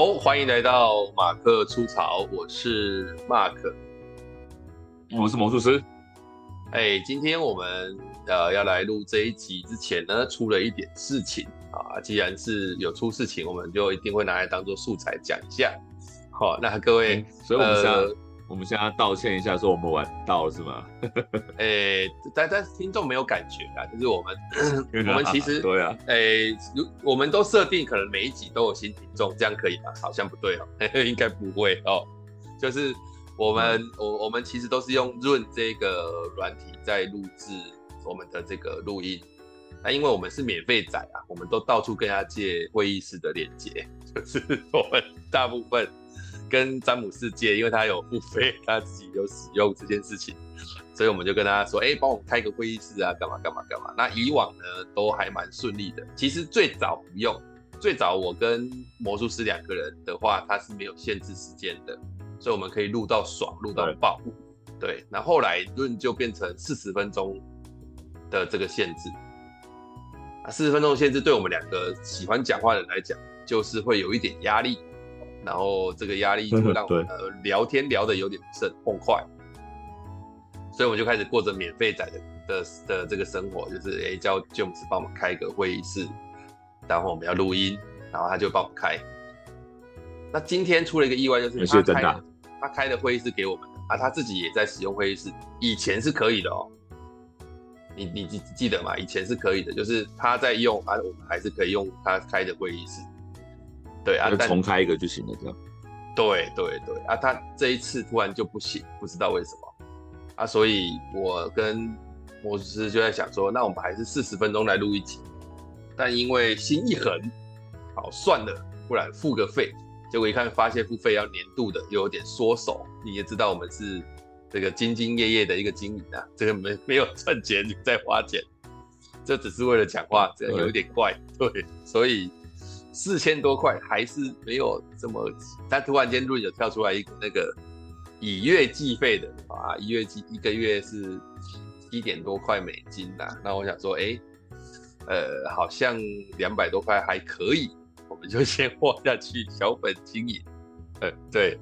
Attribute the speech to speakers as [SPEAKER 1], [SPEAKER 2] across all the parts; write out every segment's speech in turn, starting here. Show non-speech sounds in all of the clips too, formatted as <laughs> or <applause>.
[SPEAKER 1] 好，欢迎来到马克出槽，我是 Mark，
[SPEAKER 2] 我是魔术师。
[SPEAKER 1] 哎，今天我们呃要来录这一集之前呢，出了一点事情啊。既然是有出事情，我们就一定会拿来当做素材讲一下。好，那各位，
[SPEAKER 2] 嗯、所以我们现在、
[SPEAKER 1] 呃、
[SPEAKER 2] 我们现在要道歉一下，说我们晚到是吗？<laughs>
[SPEAKER 1] 哎，但但是听众没有感觉啊，就是我们我们其实、啊、
[SPEAKER 2] 对啊，
[SPEAKER 1] 哎，如我们都设定可能每一集都有新听众，这样可以吗？好像不对哦，<laughs> 应该不会哦，就是。我们我、嗯、我们其实都是用 Zoom 这个软体在录制我们的这个录音，那因为我们是免费仔啊，我们都到处跟他借会议室的链接，<laughs> 就是我们大部分跟詹姆士借，因为他有付费，他自己有使用这件事情，所以我们就跟他说，哎，帮我们开个会议室啊，干嘛干嘛干嘛。那以往呢都还蛮顺利的，其实最早不用，最早我跟魔术师两个人的话，他是没有限制时间的。所以我们可以录到爽，录到爆，对。那后，来论就变成四十分钟的这个限制，啊，四十分钟限制对我们两个喜欢讲话的人来讲，就是会有一点压力。然后这个压力就会让我们聊天聊得有点不是很痛快，所以我们就开始过着免费仔的的的这个生活，就是哎叫 James 帮我们开个会议室，然后我们要录音，然后他就帮我们开。那今天出了一个意外，就是他开。他开的会议室给我们啊，他自己也在使用会议室。以前是可以的哦，你你记记得吗？以前是可以的，就是他在用啊，我们还是可以用他开的会议室。对啊，
[SPEAKER 2] 重开一个就行了，这样。
[SPEAKER 1] 对对对啊，他这一次突然就不行，不知道为什么啊，所以我跟魔术师就在想说，那我们还是四十分钟来录一集。但因为心一横，好算了，不然付个费。结果一看，发现付费要年度的，又有点缩手。你也知道，我们是这个兢兢业业的一个经营啊，这个没没有赚钱你在花钱，这只是为了讲话，这样有一点怪。对，所以四千多块还是没有这么。但突然间论有跳出来一个那个以月计费的啊，一月计一个月是一点多块美金呐、啊。那我想说，哎、欸，呃，好像两百多块还可以。我们就先花下去，小本经营。呃，对，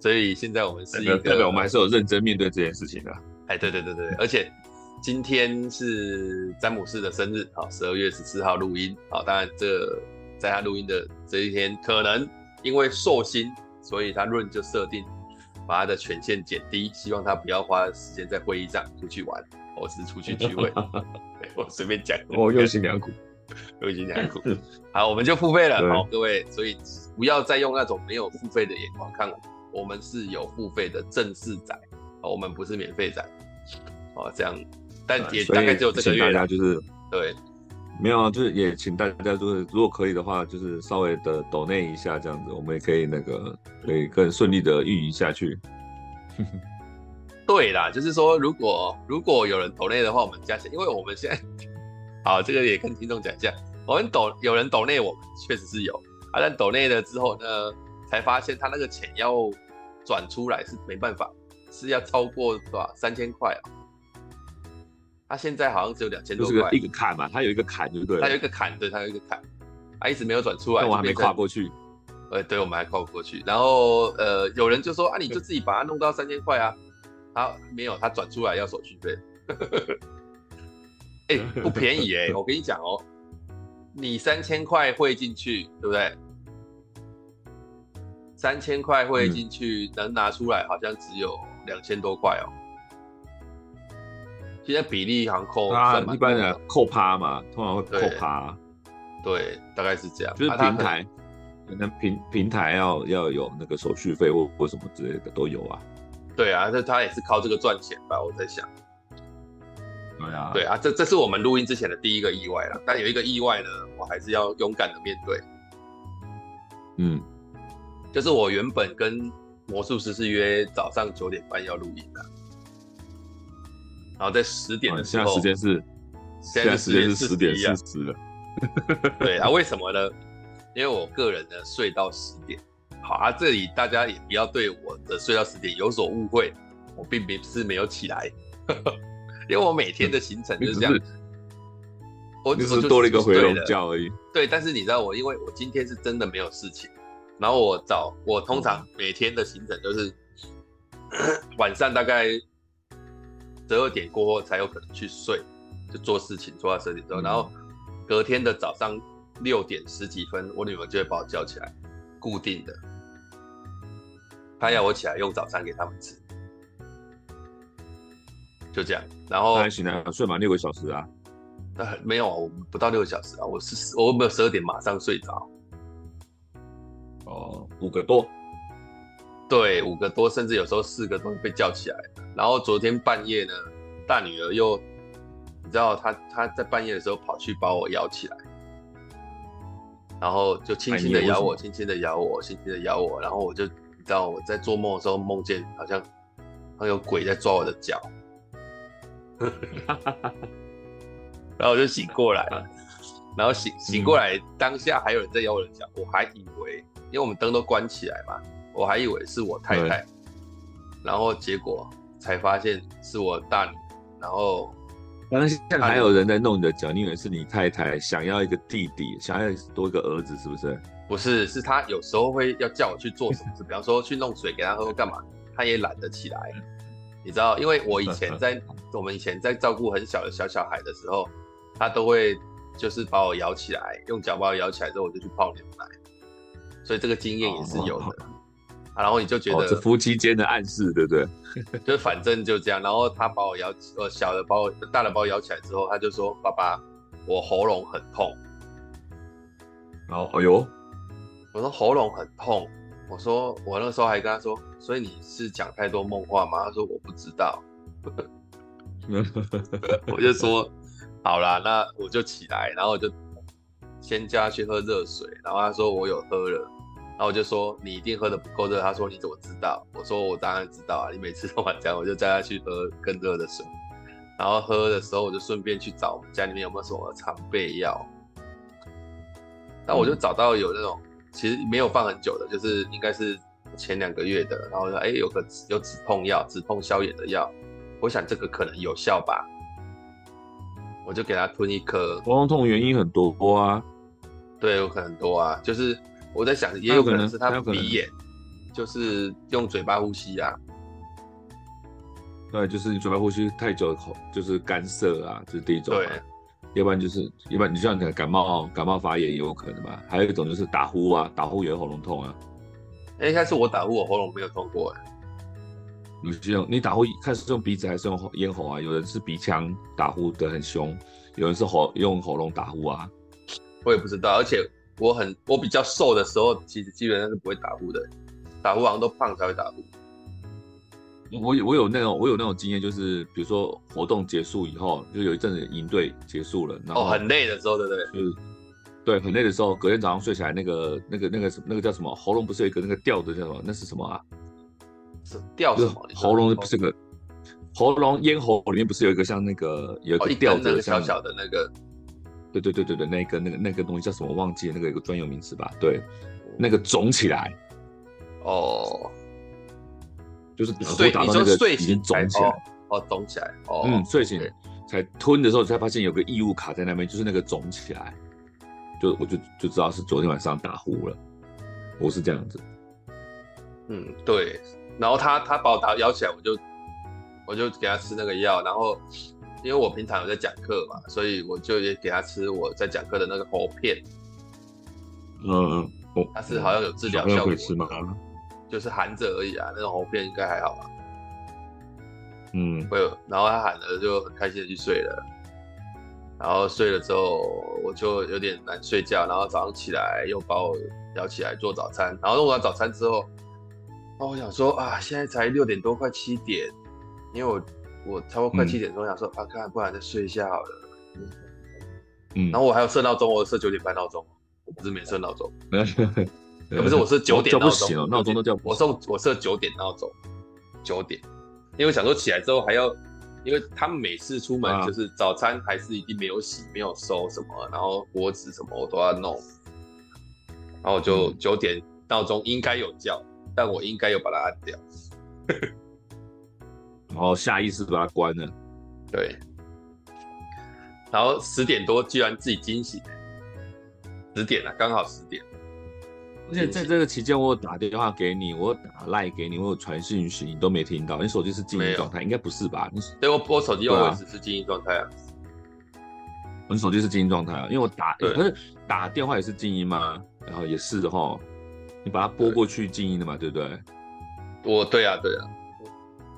[SPEAKER 1] 所以现在我们是一个，
[SPEAKER 2] 代表我们还是有认真面对这件事情的。
[SPEAKER 1] 哎，对对对对，而且今天是詹姆斯的生日，好，十二月十四号录音，好，当然这在他录音的这一天，可能因为寿星，所以他论就设定把他的权限减低，希望他不要花时间在会议上出去玩，或是出去聚会。<laughs> <laughs> 我随便讲，
[SPEAKER 2] 我用心良苦。<laughs>
[SPEAKER 1] 用心良苦，好，我们就付费了，好，各位，所以不要再用那种没有付费的眼光看我，我们是有付费的正式仔，我们不是免费仔，哦，这样，但也大概只有这个月，
[SPEAKER 2] 大家就是
[SPEAKER 1] 对，
[SPEAKER 2] 没有啊，就是也请大家就是如果可以的话，就是稍微的抖内一下这样子，我们也可以那个可以更顺利的运营下去。
[SPEAKER 1] 对啦，就是说如果如果有人抖内的话，我们加钱，因为我们现在。好，这个也跟听众讲一下。我们抖有人抖内，我们确实是有。啊，但抖内了之后呢，才发现他那个钱要转出来是没办法，是要超过多少三千块啊？他现在好像只有两千多块。
[SPEAKER 2] 就是一个坎嘛，他有一个坎，对不对？
[SPEAKER 1] 他有一个坎，对，他有一个坎，他一直没有转出来。
[SPEAKER 2] 但我还没跨过去。
[SPEAKER 1] 呃，对，我们还跨不过去。然后呃，有人就说啊，你就自己把它弄到三千块啊。他没有，他转出来要手续费。<laughs> 哎、欸，不便宜哎、欸！我跟你讲哦，你三千块汇进去，对不对？三千块汇进去，能拿出来好像只有两千多块哦。现在比例好像扣，
[SPEAKER 2] 啊，一般的扣趴嘛，通常会扣趴。
[SPEAKER 1] 对，大概是这样。
[SPEAKER 2] 就是平台，可能平平台要要有那个手续费或或什么之类的都有啊。
[SPEAKER 1] 对啊，这他也是靠这个赚钱吧？我在想。
[SPEAKER 2] 对啊，
[SPEAKER 1] 对啊，这这是我们录音之前的第一个意外了。但有一个意外呢，我还是要勇敢的面对。
[SPEAKER 2] 嗯，
[SPEAKER 1] 就是我原本跟魔术师是约早上九点半要录音的，然后在十点的时候，
[SPEAKER 2] 现在时间是现在时间是十点四十了。<laughs> <laughs>
[SPEAKER 1] 对啊，为什么呢？因为我个人呢睡到十点。好啊，这里大家也不要对我的睡到十点有所误会，我并不是没有起来。<laughs> 因为我每天的行程就是这样，
[SPEAKER 2] 我只是多了一个回笼觉而已。
[SPEAKER 1] 对，但是你知道我，因为我今天是真的没有事情，然后我早，我通常每天的行程就是、嗯、晚上大概十二点过后才有可能去睡，就做事情做到十二点之后，然后隔天的早上六点十几分，我女儿就会把我叫起来，固定的，她要我起来用早餐给他们吃，就这样，然后
[SPEAKER 2] 还行啊，睡满六个小时啊。
[SPEAKER 1] 呃，没有啊，我不到六个小时啊，我是我没有十二点马上睡着。
[SPEAKER 2] 哦，五个多，
[SPEAKER 1] 对，五个多，甚至有时候四个多被叫起来。然后昨天半夜呢，大女儿又，你知道她她在半夜的时候跑去把我摇起来，然后就轻轻的摇我，轻轻的摇我，轻轻的摇我，然后我就你知道我在做梦的时候梦见好像好像有鬼在抓我的脚。<laughs> 然后我就醒过来，<laughs> 然后醒醒过来，当下还有人在咬我的脚，我还以为，因为我们灯都关起来嘛，我还以为是我太太，然后结果才发现是我大女，然后
[SPEAKER 2] 当下还有人在弄你的脚，你以为是你太太想要一个弟弟，想要多一个儿子，是不是？
[SPEAKER 1] 不是，是他有时候会要叫我去做什么事，比方说去弄水给他喝，干嘛，他也懒得起来，你知道，因为我以前在 <laughs> 我们以前在照顾很小的小小孩的时候。他都会就是把我摇起来，用脚把我摇起来之后，我就去泡牛奶，所以这个经验也是有的。然后你就觉得、
[SPEAKER 2] 夫妻间的暗示，对不对？<laughs>
[SPEAKER 1] 就反正就这样。然后他把我摇，呃，小的把我，大的把我摇起来之后，他就说：“爸爸，我喉咙很痛。”
[SPEAKER 2] 然后，哎呦，
[SPEAKER 1] 我说喉咙很痛。我说我那时候还跟他说：“所以你是讲太多梦话吗？”他说：“我不知道。<laughs> ”我就说。好啦，那我就起来，然后我就先叫他去喝热水，然后他说我有喝了，然后我就说你一定喝的不够热，他说你怎么知道？我说我当然知道啊，你每次都晚这样，我就叫他去喝更热的水，然后喝的时候我就顺便去找我们家里面有没有什么常备药，那我就找到有那种其实没有放很久的，就是应该是前两个月的，然后说哎有个有止痛药，止痛消炎的药，我想这个可能有效吧。我就给他吞一颗。
[SPEAKER 2] 喉咙痛原因很多啊，
[SPEAKER 1] 对，有可能多啊。就是我在想，也有可能是他鼻炎，就是用嘴巴呼吸啊。
[SPEAKER 2] 对，就是你嘴巴呼吸太久，口就是干涩啊，这是第一种。
[SPEAKER 1] 对，
[SPEAKER 2] 要不然就是，要不然你像讲感冒，感冒发炎也有可能吧。还有一种就是打呼啊，打呼也有喉咙痛啊。
[SPEAKER 1] 哎，应该是我打呼，我喉咙没有痛过哎。
[SPEAKER 2] 你用你打呼，看是用鼻子还是用咽喉啊？有人是鼻腔打呼的很凶，有人是喉用喉咙打呼啊。
[SPEAKER 1] 我也不知道，而且我很我比较瘦的时候，其实基本上是不会打呼的。打呼好像都胖才会打呼。
[SPEAKER 2] 我我有那种我有那种经验，就是比如说活动结束以后，就有一阵子营队结束了，然后
[SPEAKER 1] 哦很累的时候，对不对？
[SPEAKER 2] 就是对很累的时候，隔天早上睡起来，那个那个那个那个叫什么喉咙不是有一个那个吊的叫什么？那是什么啊？
[SPEAKER 1] 是吊什么？
[SPEAKER 2] 喉咙不是个喉咙咽喉里面不是有一个像那个有一个吊着
[SPEAKER 1] 小小的那个？
[SPEAKER 2] 对对对对对，那个那个那个东西叫什么？忘记了，那个有个专有名词吧？对，那个肿起来。
[SPEAKER 1] 哦，
[SPEAKER 2] 就是睡打到那个已经肿起来。
[SPEAKER 1] 哦，肿起来。哦，
[SPEAKER 2] 嗯，睡醒才吞的时候才发现有个异物卡在那边，就是那个肿起来，就我就就知道是昨天晚上打呼了。我是这样子。
[SPEAKER 1] 嗯，对。然后他他把我打摇起来，我就我就给他吃那个药，然后因为我平常有在讲课嘛，所以我就也给他吃我在讲课的那个喉片。
[SPEAKER 2] 嗯
[SPEAKER 1] 他是好像有治疗效果吗，就是含着而已啊，那种喉片应该还好吧？
[SPEAKER 2] 嗯，
[SPEAKER 1] 会有。然后他喊了就很开心的去睡了，然后睡了之后我就有点难睡觉，然后早上起来又把我摇起来做早餐，然后弄完早餐之后。哦，我想说啊，现在才六点多，快七点，因为我我差不多快七点钟，想说、嗯、啊，看不然再睡一下好了。嗯，然后我还有设闹钟，我设九点半闹钟，我不是没设闹钟，<laughs> 不是我设九点闹钟，闹钟都叫我设我设九点闹钟，九点，因为想说起来之后还要，因为他们每次出门就是早餐还是一定没有洗，没有收什么，然后锅子什么我都要弄，然后我就九点闹钟应该有叫。但我应该有把它按掉，
[SPEAKER 2] 然后下意识把它关了。
[SPEAKER 1] 对，然后十点多居然自己惊醒，十点了，刚好十点，
[SPEAKER 2] 而且在这个期间，我打电话给你，我打赖给你，我有传讯息，你都没听到。你手机是静音状态，应该不是吧？你
[SPEAKER 1] 对我我手机用的是静音状态啊。
[SPEAKER 2] 我手机是静音状态啊，因为我打可是打电话也是静音嘛，然后也是的齁，你把它拨过去静音的嘛，对不对？
[SPEAKER 1] 我对啊对啊，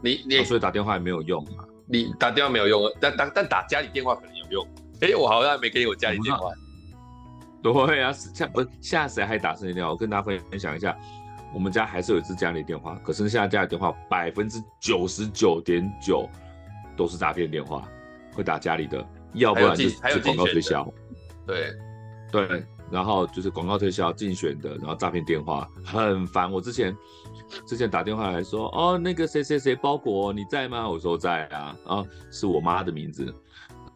[SPEAKER 1] 你你、
[SPEAKER 2] 哦、所以打电话也没有用嘛？
[SPEAKER 1] 你打电话没有用，但但但打家里电话可能有用。哎、欸，我好像没给你我家里电话。
[SPEAKER 2] 对啊，现不是现在谁还打生意电话？我跟大家分享一下，我们家还是有一支家里电话，可是现在家里电话百分之九十九点九都是诈骗电话，会打家里的，要不然就是广告推销。
[SPEAKER 1] 对
[SPEAKER 2] 对，然后就是广告推销、竞选的，然后诈骗电话很烦。我之前之前打电话来说，哦，那个谁谁谁包裹你在吗？我说在啊，啊，是我妈的名字，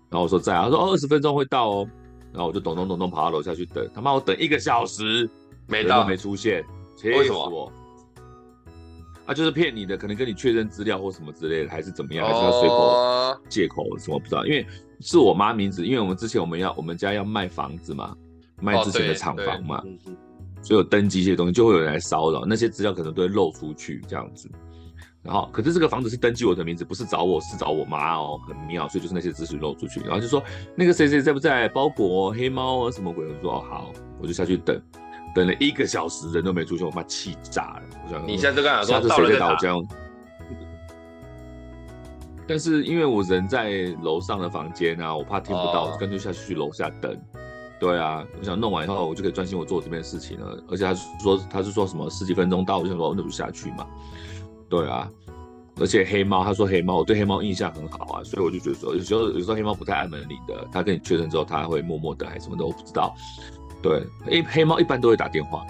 [SPEAKER 2] 然后我说在啊，他说哦，二十分钟会到哦。然后我就咚咚咚咚跑到楼下去等，他妈我等一个小时没到，没出现，气死我！啊，就是骗你的，可能跟你确认资料或什么之类的，还是怎么样，还是要随口借口什么不知道，因为是我妈名字，因为我们之前我们要我们家要卖房子嘛，卖之前的厂房嘛，所以有登记一些东西，就会有人来骚扰，那些资料可能都会漏出去这样子。然后，可是这个房子是登记我的名字，不是找我，是找我妈哦，很妙，所以就是那些资讯漏出去。然后就说那个谁谁在不在？包裹黑猫啊什么鬼？我说哦好，我就下去等，等了一个小时人都没出现，我妈气炸了。我想
[SPEAKER 1] 你现在就跟他说
[SPEAKER 2] 下次谁在打我这样？但是因为我人在楼上的房间啊，我怕听不到，干脆下去去楼下等。对啊，我想弄完以后我就可以专心我做这边事情了。而且他说他是说什么十几分钟到，我就说那就下去嘛。对啊，而且黑猫，他说黑猫，我对黑猫印象很好啊，所以我就觉得说，有时候有时候黑猫不太按门铃的，他跟你确认之后，他会默默的还是什么的，我不知道。对，因为黑猫一般都会打电话，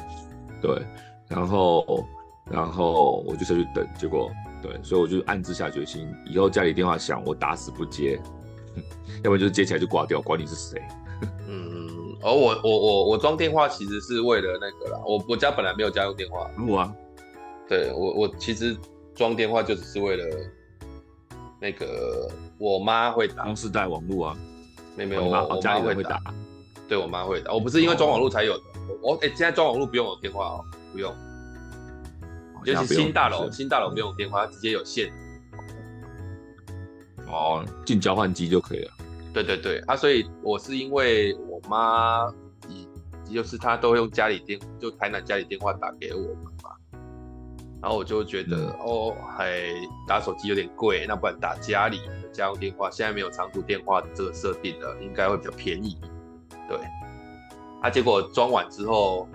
[SPEAKER 2] 对，然后然后我就下去等，结果对，所以我就暗自下决心，以后家里电话响，我打死不接，<laughs> 要不然就是接起来就挂掉，管你是谁。<laughs>
[SPEAKER 1] 嗯，而我我我我装电话其实是为了那个啦，我我家本来没有家用电话，
[SPEAKER 2] 录啊。
[SPEAKER 1] 对我，我其实装电话就只是为了那个我妈会打，
[SPEAKER 2] 公司带网络啊，
[SPEAKER 1] 没有没有，我里会打，对我妈会打，我不是因为装网络才有的，我哎、欸、现在装网络不用有电话哦，不用，尤其是新大楼，新大楼不用电话，直接有线，
[SPEAKER 2] 哦，进交换机就可以了，
[SPEAKER 1] 对对对，啊，所以我是因为我妈，就是她都会用家里电，就台南家里电话打给我们嘛。然后我就觉得，嗯、哦，还打手机有点贵，那不然打家里的家用电话，现在没有长途电话的这个设定了，应该会比较便宜。对，啊，结果装完之后，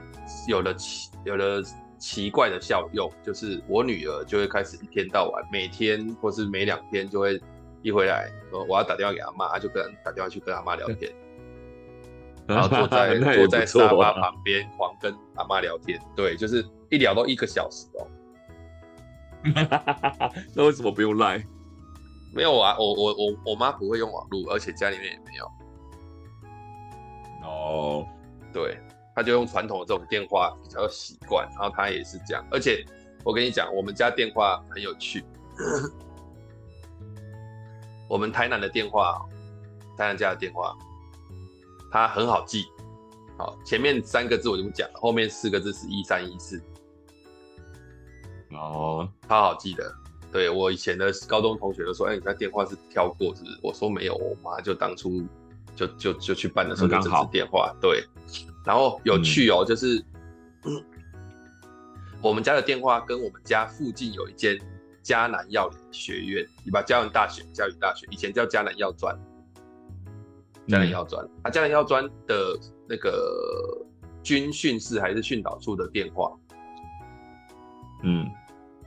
[SPEAKER 1] 有了奇有了奇怪的效用，就是我女儿就会开始一天到晚，每天或是每两天就会一回来说我要打电话给阿妈，就跟打电话去跟阿妈聊天，然后 <laughs> 坐在坐在沙发旁边狂跟阿妈聊天，对，就是一聊到一个小时哦。<laughs>
[SPEAKER 2] 那为什么不用赖？
[SPEAKER 1] 没有啊，我我我我妈不会用网络，而且家里面也没有。
[SPEAKER 2] 哦，oh.
[SPEAKER 1] 对，她就用传统的这种电话比较习惯，然后她也是这样。而且我跟你讲，我们家电话很有趣。我们台南的电话，台南家的电话，它很好记。好，前面三个字我就不讲了，后面四个字是一三一四。
[SPEAKER 2] 哦，
[SPEAKER 1] 他好记得。对，我以前的高中同学都说：“哎、欸，你那电话是挑过是不是？”我说：“没有，我妈就当初就就就去办的时候就这支电话。”对。然后有趣哦，嗯、就是、嗯、我们家的电话跟我们家附近有一间嘉南药理学院，你把迦南大学、教育大学以前叫迦南药专，嘉南药专，嗯、啊，嘉南药专的那个军训室还是训导处的电话，
[SPEAKER 2] 嗯。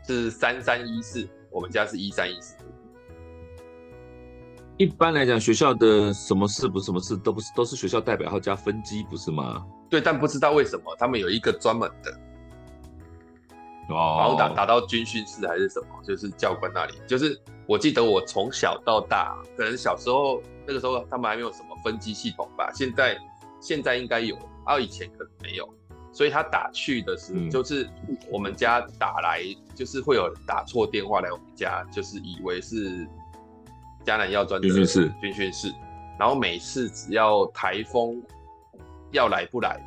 [SPEAKER 1] 是三三一四，我们家是一三一四。
[SPEAKER 2] 一般来讲，学校的什么事不是什么事都不是，都是学校代表号加分机，不是吗？
[SPEAKER 1] 对，但不知道为什么他们有一个专门的，哦，然后打打到军训室还是什么，就是教官那里。就是我记得我从小到大，可能小时候那个时候他们还没有什么分机系统吧，现在现在应该有，啊，以前可能没有。所以他打去的时候，就是我们家打来，就是会有打错电话来我们家，就是以为是嘉南药专军训室，军训室。然后每次只要台风要来不来，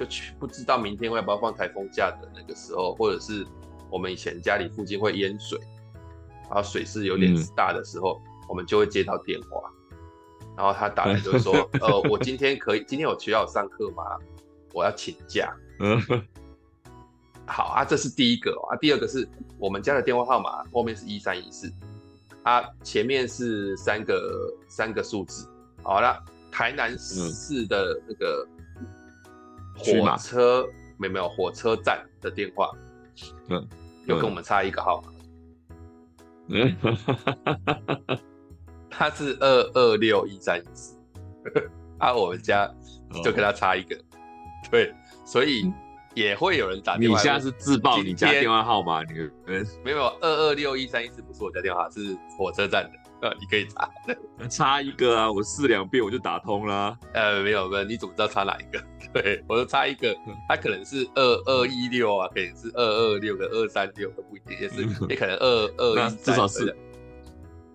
[SPEAKER 1] 就去不知道明天会要不要放台风假的那个时候，或者是我们以前家里附近会淹水，然后水势有点大的时候，嗯、我们就会接到电话，然后他打来就会说，<laughs> 呃，我今天可以，今天有学校上课吗？我要请假。嗯，好啊，这是第一个啊，第二个是我们家的电话号码后面是一三一四，啊，前面是三个三个数字。好了，台南市的那个。火车没有没有火车站的电话，嗯，又跟我们差一个号码，嗯，<laughs> 他是二二六一三一四，<laughs> 啊，我们家就跟他差一个，哦、对，所以也会有人打电话。
[SPEAKER 2] 你现在是自报你家电话号码？你
[SPEAKER 1] 没有二二六一三一四不是我家电话，是火车站的。呃，你可以查，<laughs>
[SPEAKER 2] 差一个啊，我试两遍我就打通了。
[SPEAKER 1] 呃，没有没有，你怎么知道差哪一个？<laughs> 对，我就差一个，它可能是二二一六啊，可能是二二六跟二三六都不一定，也是也可能二 <laughs> 二一，
[SPEAKER 2] 至少是。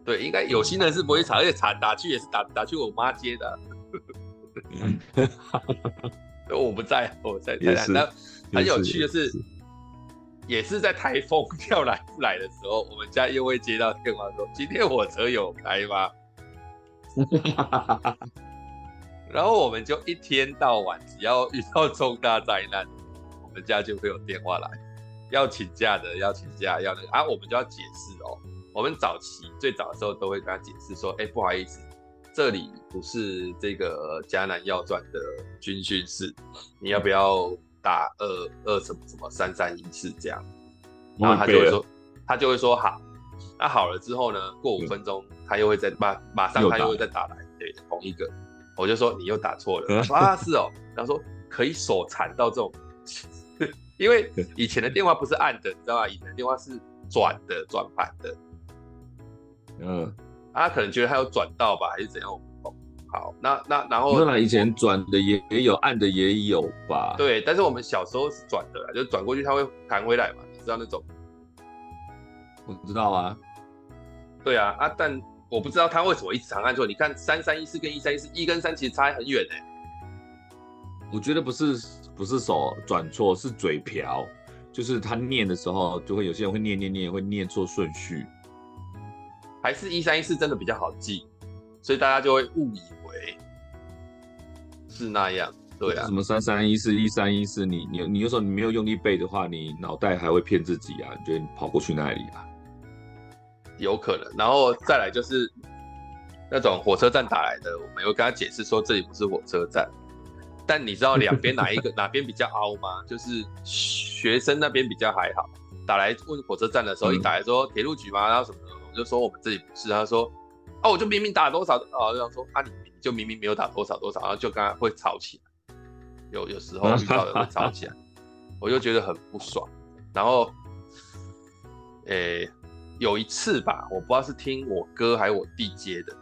[SPEAKER 1] 对，应该有心人是不会查，而且查打去也是打打去我妈接的。我不在，我在台南。那很有趣的是。也是在台风要来不来的时候，我们家又会接到电话说：“今天火车有开吗？” <laughs> 然后我们就一天到晚，只要遇到重大灾难，我们家就会有电话来，要请假的，要请假，要那个啊，我们就要解释哦。我们早期最早的时候都会跟他解释说：“哎，不好意思，这里不是这个嘉南药专的军训室，你要不要？”打二二什么什么三三一四这样，然后他就会说，他就会说好，那好了之后呢，过五分钟他又会再马马上他又会再打来，对，同一个，我就说你又打错了，啊是哦，然后说可以手残到这种，<laughs> 因为以前的电话不是按的，你知道吧？以前的电话是转的转盘的，嗯，他可能觉得他有转到吧，还是怎样？好，那那然后，
[SPEAKER 2] 那以前转的也也有，按的也有吧？
[SPEAKER 1] 对，但是我们小时候是转的啦，就转过去它会弹回来嘛，你知道那种？
[SPEAKER 2] 我知道啊。
[SPEAKER 1] 对啊，啊，但我不知道他为什么一直长按错。你看三三一四跟一三一四，一跟三其实差很远哎、欸。
[SPEAKER 2] 我觉得不是不是手转错，是嘴瓢，就是他念的时候就会有些人会念念念，会念错顺序。
[SPEAKER 1] 还是一三一四真的比较好记，所以大家就会误以为。是那样，对啊。什
[SPEAKER 2] 么三三一四一三一四，你你你有时候你没有用力背的话，你脑袋还会骗自己啊？你觉得你跑过去那里啊？
[SPEAKER 1] 有可能。然后再来就是那种火车站打来的，我们有跟他解释说这里不是火车站。但你知道两边哪一个 <laughs> 哪边比较凹吗？就是学生那边比较还好。打来问火车站的时候，一打来说铁路局吗？然后什么什么，我就说我们这里不是。他说哦，我就明明打了多少，哦，就说啊你。就明明没有打多少多少，然后就刚刚会吵起来，有有时候遇到的会吵起来，我就觉得很不爽。然后，诶、欸，有一次吧，我不知道是听我哥还是我弟接的，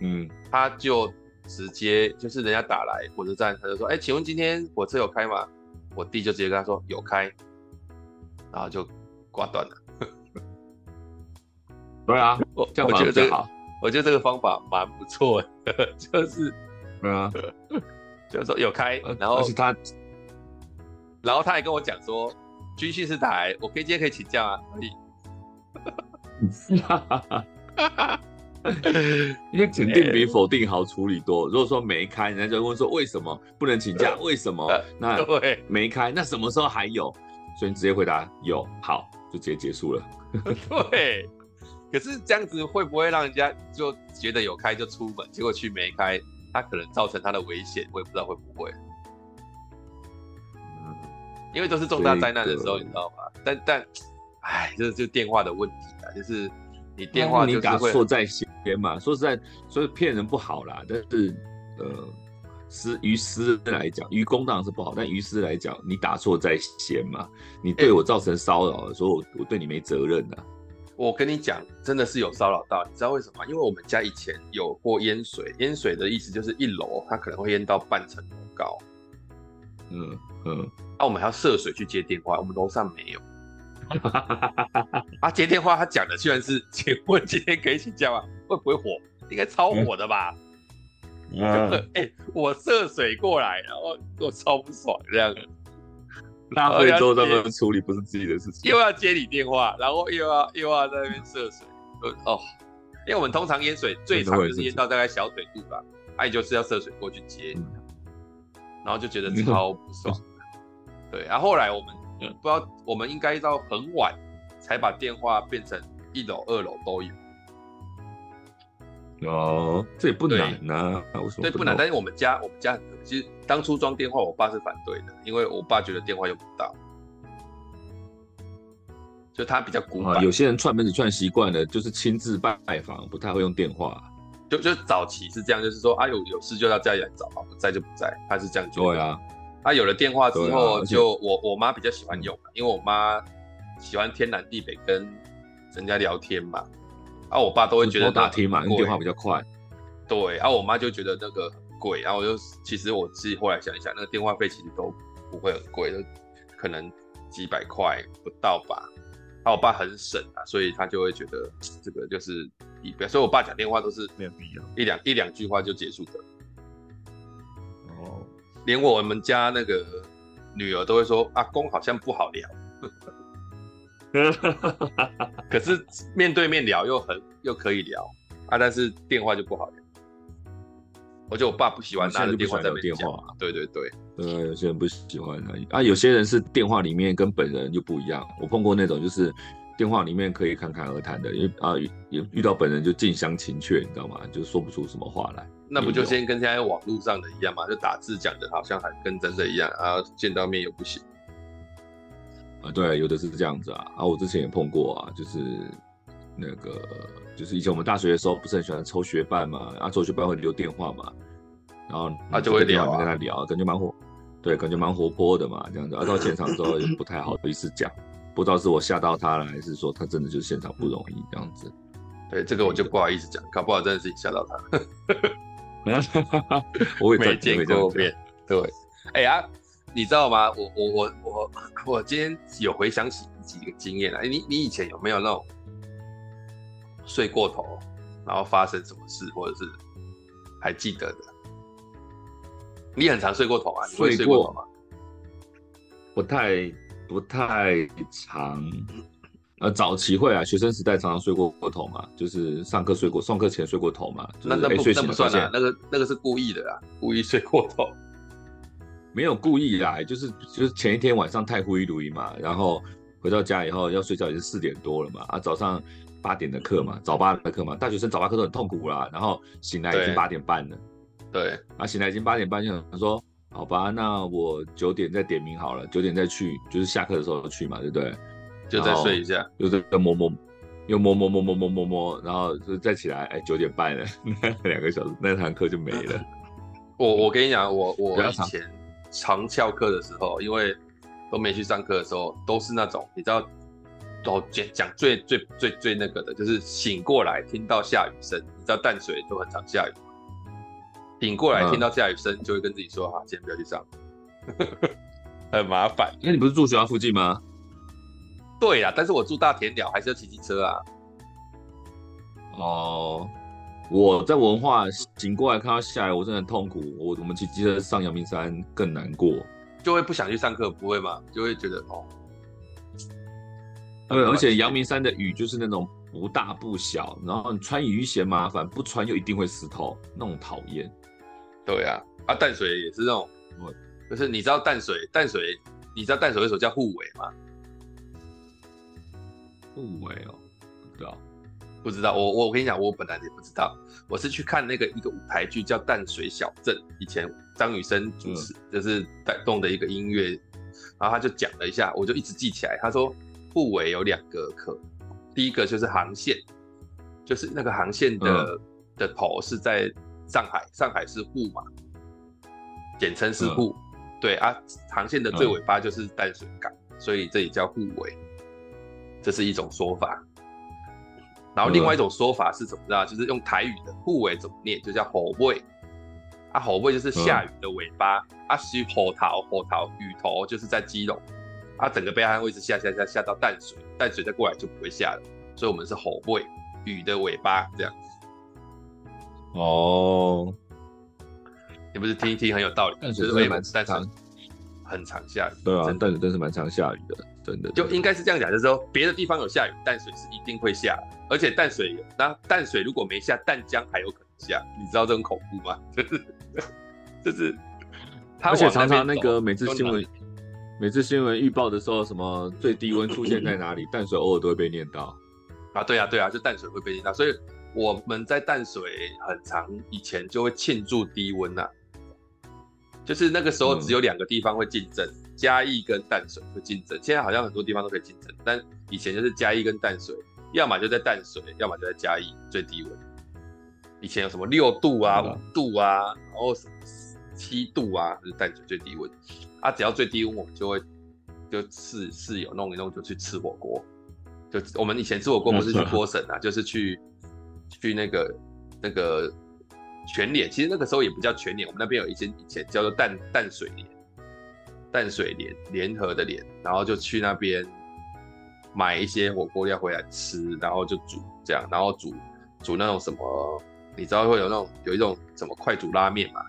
[SPEAKER 1] 嗯，他就直接就是人家打来火车站，他就说：“哎、欸，请问今天火车有开吗？”我弟就直接跟他说：“有开。”然后就挂断了。
[SPEAKER 2] 对啊，
[SPEAKER 1] 我这样我觉得这个好。我觉得这个方法蛮不错的，<laughs> 就是，
[SPEAKER 2] 对啊，<laughs>
[SPEAKER 1] 就是说有开，然后是他，然后他还跟我讲说，军训是打来，我可以今天可以请假啊，可以，哈哈哈哈哈，
[SPEAKER 2] 因为肯定比否定好处理多。如果说没开，人家就问说为什么不能请假？为什么？那对，没开，那什么时候还有？所以你直接回答有，好，就直接结束了。<laughs>
[SPEAKER 1] 对。可是这样子会不会让人家就觉得有开就出门，结果去没开，他可能造成他的危险，我也不知道会不会。嗯，因为都是重大灾难的时候，你知道吗？但但，哎，这就电话的问题啊，就是你电话就是会，你打错
[SPEAKER 2] 在先嘛。说实在，所以骗人不好啦。但是，呃，私于私来讲，于公当然是不好，但于私来讲，你打错在先嘛，你对我造成骚扰的时候，我我对你没责任的。
[SPEAKER 1] 我跟你讲，真的是有骚扰到，你知道为什么吗？因为我们家以前有过淹水，淹水的意思就是一楼它可能会淹到半层楼高。嗯嗯，啊，我们还要涉水去接电话，我们楼上没有。<laughs> 啊，接电话他讲的居然是，请问今天可以请假吗？会不会火？应该超火的吧？
[SPEAKER 2] 嗯，
[SPEAKER 1] 哎、欸，我涉水过来，然后我超不爽这样。<laughs>
[SPEAKER 2] 那非洲他们处理不是自己的事情，
[SPEAKER 1] 又要接你电话，然后又要又要在那边涉水，哦，因为我们通常淹水最长就是淹到大概小腿肚吧，哎、啊、你就是要涉水过去接，嗯、然后就觉得超不爽。<laughs> 嗯、对，然后后来我们、嗯、不知道，我们应该到很晚才把电话变成一楼、二楼都有。
[SPEAKER 2] 哦，这也不难呐、啊，为什么？
[SPEAKER 1] 对，不难。但是我们家，我们家很其实当初装电话，我爸是反对的，因为我爸觉得电话用不到，就他比较古板、
[SPEAKER 2] 啊。有些人串门子串习惯了，就是亲自拜访，不太会用电话。
[SPEAKER 1] 就就早期是这样，就是说啊，有有事就到家里来找，不在就不在，他是这样觉得。
[SPEAKER 2] 对啊。
[SPEAKER 1] 他有了电话之后，就我我妈比较喜欢用，因为我妈喜欢天南地北跟人家聊天嘛。啊，我爸都会觉得
[SPEAKER 2] 打听嘛，用电话比较快。
[SPEAKER 1] 对，然后我妈就觉得那个很贵，然后我就其实我自己后来想一想，那个电话费其实都不会很贵，就可能几百块不到吧。啊我爸很省啊，所以他就会觉得这个就是以所以我爸讲电话都是没有必要，一两一两句话就结束的。哦，连我们家那个女儿都会说，阿公好像不好聊。<laughs> <laughs> 可是面对面聊又很又可以聊啊，但是电话就不好聊。而且我爸不喜欢拿着电话在那边讲话。对对对，
[SPEAKER 2] 呃，有些人不喜欢啊，啊，有些人是电话里面跟本人就不一样。我碰过那种就是电话里面可以侃侃而谈的，因为啊，遇遇到本人就近乡情怯，你知道吗？就说不出什么话来。
[SPEAKER 1] 那不就先跟现在网络上的一样吗？就打字讲的好像还跟真的一样啊，见到面又不行。
[SPEAKER 2] 啊，对，有的是这样子啊，啊，我之前也碰过啊，就是那个，就是以前我们大学的时候不是很喜欢抽学伴嘛，啊，抽学伴会留电话嘛，然后他就会聊，跟他聊，感觉蛮活，对，感觉蛮活泼的嘛，这样子，啊，到现场之后也不太好意思讲，不知道是我吓到他了，还是说他真的就是现场不容易这样子，
[SPEAKER 1] 对，这个我就不好意思讲，搞不好真的是你吓到他，<laughs> <laughs>
[SPEAKER 2] 我也
[SPEAKER 1] 没见过面，对，哎呀。你知道吗？我我我我我今天有回想起几个经验啊。你你以前有没有那种睡过头，然后发生什么事，或者是还记得的？你很常睡过头啊？你会睡过头吗？
[SPEAKER 2] 不太不太常。呃，早期会啊，学生时代常常睡过过头嘛，就是上课睡过，上课前睡过头嘛。就是、
[SPEAKER 1] 那那不那不算啊，那个那个是故意的啊，故意睡过头。
[SPEAKER 2] 没有故意来，就是就是前一天晚上太灰如嘛，然后回到家以后要睡觉也是四点多了嘛，啊早上八点的课嘛，早八的课嘛，大学生早八课都很痛苦啦，然后醒来已经八点半了，
[SPEAKER 1] 对，
[SPEAKER 2] 啊醒来已经八点半，就想说好吧，那我九点再点名好了，九点再去，就是下课的时候去嘛，对不对？
[SPEAKER 1] 就再睡一下，
[SPEAKER 2] 又在摸摸，又摸摸摸摸摸摸摸，然后就再起来，哎九点半了，<laughs> 两个小时那堂课就没了。<laughs>
[SPEAKER 1] 我我跟你讲，我我以前。常翘课的时候，因为都没去上课的时候，都是那种你知道，哦讲讲最最最最那个的，就是醒过来听到下雨声，你知道淡水都很常下雨，醒过来听到下雨声，就会跟自己说：“哈、嗯啊，今天不要去上。<laughs> ”很麻烦。
[SPEAKER 2] 那你不是住学校附近吗？
[SPEAKER 1] 对呀，但是我住大田寮，还是要骑机车啊。
[SPEAKER 2] 哦。我在文化醒过来看到下来，我真的很痛苦。我我们骑机车上阳明山更难过，
[SPEAKER 1] 就会不想去上课，不会吗？就会觉得哦，
[SPEAKER 2] 对，而且阳明山的雨就是那种不大不小，然后你穿雨衣嫌麻烦，不穿又一定会湿透，那种讨厌。
[SPEAKER 1] 对啊，啊淡水也是那种，就是你知道淡水淡水，你知道淡水为什么叫护尾吗？
[SPEAKER 2] 护尾哦，不知道。
[SPEAKER 1] 不知道，我我我跟你讲，我本来也不知道，我是去看那个一个舞台剧叫《淡水小镇》，以前张雨生主持，嗯、就是带动的一个音乐，然后他就讲了一下，我就一直记起来。他说沪尾有两个可，第一个就是航线，就是那个航线的、嗯、的头是在上海，上海是沪嘛，简称是沪，嗯、对啊，航线的最尾巴就是淡水港，嗯、所以这也叫沪尾，这是一种说法。然后另外一种说法是怎么着？就是用台语的沪尾怎么念？就叫虎尾啊，虎尾就是下雨的尾巴、嗯、啊，是火头火头雨头就是在基隆啊，整个北海岸会一直下下下下到淡水，淡水再过来就不会下了，所以我们是虎尾雨的尾巴这样子。
[SPEAKER 2] 哦，
[SPEAKER 1] 你不是听一听很有道理？
[SPEAKER 2] 淡水真的
[SPEAKER 1] 蛮常很常下雨。
[SPEAKER 2] 对啊，淡水真是蛮常下雨的，真的。
[SPEAKER 1] 就应该是这样讲，就是说别的地方有下雨，淡水是一定会下，而且淡水那淡水如果没下，淡江还有可能下，你知道这种恐怖吗？就 <laughs> 是就是，
[SPEAKER 2] 而且常常那个每次新闻。每次新闻预报的时候，什么最低温出现在哪里？淡水偶尔都会被念到。
[SPEAKER 1] 啊，对啊，对啊，就淡水会被念到，所以我们在淡水很长以前就会庆祝低温呐、啊，就是那个时候只有两个地方会竞争，嘉义跟淡水会竞争。现在好像很多地方都可以竞争，但以前就是嘉义跟淡水，要么就在淡水，要么就在嘉义最低温。以前有什么六度啊、五度啊，然后什么七度啊，就是淡水最低温。啊，只要最低温，我们就会就室室友弄一弄就去吃火锅。就我们以前吃火锅不是去波神啊，就是去去那个那个全脸。其实那个时候也不叫全脸，我们那边有一些以前叫做淡淡水联，淡水联联合的联，然后就去那边买一些火锅料回来吃，然后就煮这样，然后煮煮那种什么，你知道会有那种有一种什么快煮拉面嘛？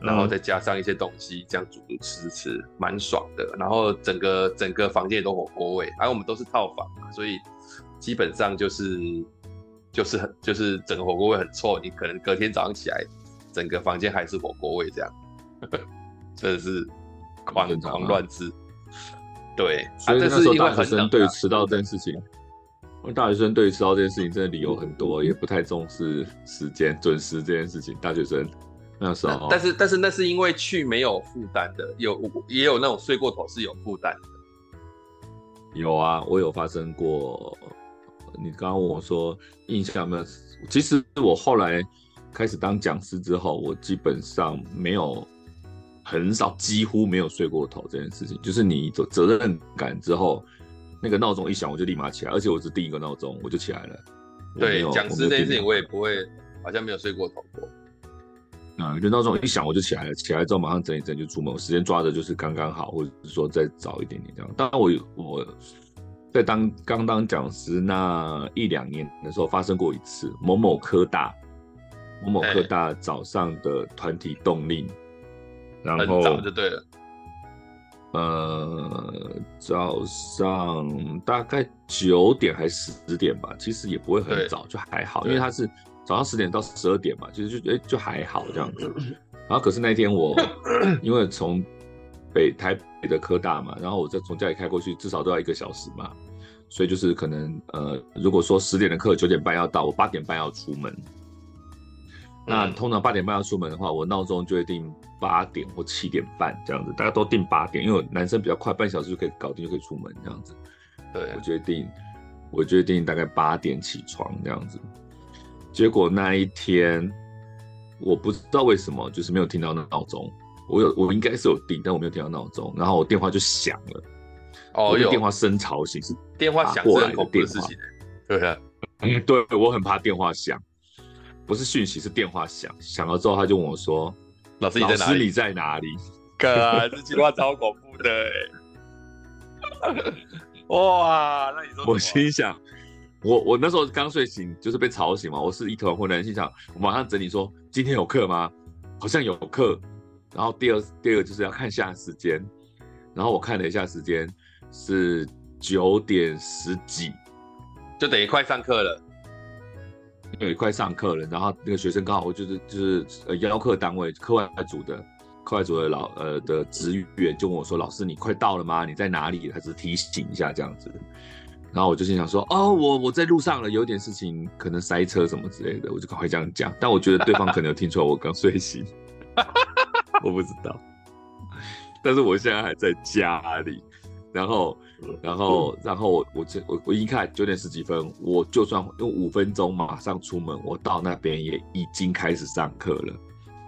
[SPEAKER 1] 然后再加上一些东西，这样煮煮吃吃，蛮爽的。然后整个整个房间都火锅味，而、啊、我们都是套房嘛，所以基本上就是就是很就是整个火锅味很臭。你可能隔天早上起来，整个房间还是火锅味这样，真的是狂狂乱吃。对，
[SPEAKER 2] 所以那时候大学生对迟到这件事情，我大学生对迟到这件事情真的理由很多，也不太重视时间准时这件事情。大学生。那时候，
[SPEAKER 1] 但是但是那是因为去没有负担的，有也有那种睡过头是有负担的。
[SPEAKER 2] 有啊，我有发生过。你刚刚问我说印象有没有？其实我后来开始当讲师之后，我基本上没有很少，几乎没有睡过头这件事情。就是你有责任感之后，那个闹钟一响，我就立马起来，而且我只定一个闹钟，我就起来了。
[SPEAKER 1] 对，讲师这件事情我也不会，好像没有睡过头过。
[SPEAKER 2] 啊、嗯，就闹钟一响我就起来了，起来之后马上整一整就出门，我时间抓的就是刚刚好，或者是说再早一点点这样。当然我我在当刚当讲师那一两年的时候发生过一次，某某科大某某科大早上的团体动力，然后
[SPEAKER 1] 早就对了，
[SPEAKER 2] 呃，早上大概九点还是十点吧，其实也不会很早，就还好，因为它是。早上十点到十二点嘛，其实就哎就还好这样子。<laughs> 然后可是那天我因为从北台北的科大嘛，然后我再从家里开过去，至少都要一个小时嘛，所以就是可能呃，如果说十点的课九点半要到，我八点半要出门。那通常八点半要出门的话，我闹钟就会定八点或七点半这样子，大家都定八点，因为男生比较快，半小时就可以搞定就可以出门这样子。对，我决定我决定大概八点起床这样子。结果那一天，我不知道为什么，就是没有听到那闹钟。我有，我应该是有定，但我没有听到闹钟。然后我电话就响了。哦，有电话声吵醒，是
[SPEAKER 1] 电话响过来的电话。对啊，
[SPEAKER 2] 嗯，对，我很怕电话响，不是讯息，是电话响。响了之后，他就问我说：“
[SPEAKER 1] 老师你在哪
[SPEAKER 2] 里？”你在哪里？
[SPEAKER 1] 哥，这句话超恐怖的。<laughs> 哇，那你说？
[SPEAKER 2] 我心想。我我那时候刚睡醒，就是被吵醒嘛。我是一团混乱，心想我马上整理说今天有课吗？好像有课。然后第二第二个就是要看一下时间，然后我看了一下时间是九点十几，
[SPEAKER 1] 就等于快上课了。
[SPEAKER 2] 对，快上课了。然后那个学生刚好我就是就是呃邀课单位课外组的课外组的老呃的职员就问我说：“老师，你快到了吗？你在哪里？”他只是提醒一下这样子。然后我就心想说，哦，我我在路上了，有点事情，可能塞车什么之类的，我就赶快这样讲。但我觉得对方可能有听出来我刚睡醒，我不知道。<laughs> 但是我现在还在家里，然后，然后，然后我我这我我一看九点十几分，我就算用五分钟马上出门，我到那边也已经开始上课了，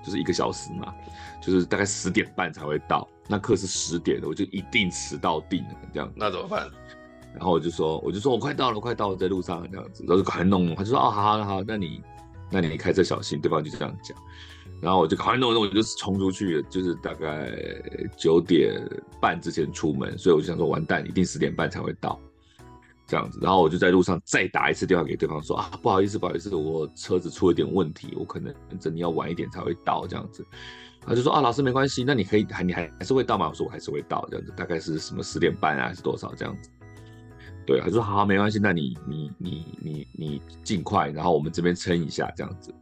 [SPEAKER 2] 就是一个小时嘛，就是大概十点半才会到。那课是十点的，我就一定迟到定了这样。
[SPEAKER 1] 那怎么办？
[SPEAKER 2] 然后我就说，我就说我快到了，快到了，在路上这样子，然后就赶快弄弄。他就说，哦，好好好，那你，那你开车小心。对方就这样讲。然后我就赶快弄弄，我就冲出去，就是大概九点半之前出门，所以我就想说，完蛋，一定十点半才会到。这样子，然后我就在路上再打一次电话给对方说啊，不好意思，不好意思，我车子出了点问题，我可能真的要晚一点才会到这样子。他就说啊，老师没关系，那你可以还你还还是会到吗？我说我还是会到这样子，大概是什么十点半啊，还是多少这样子？对，他说好，好，没关系，那你你你你你尽快，然后我们这边撑一下这样子。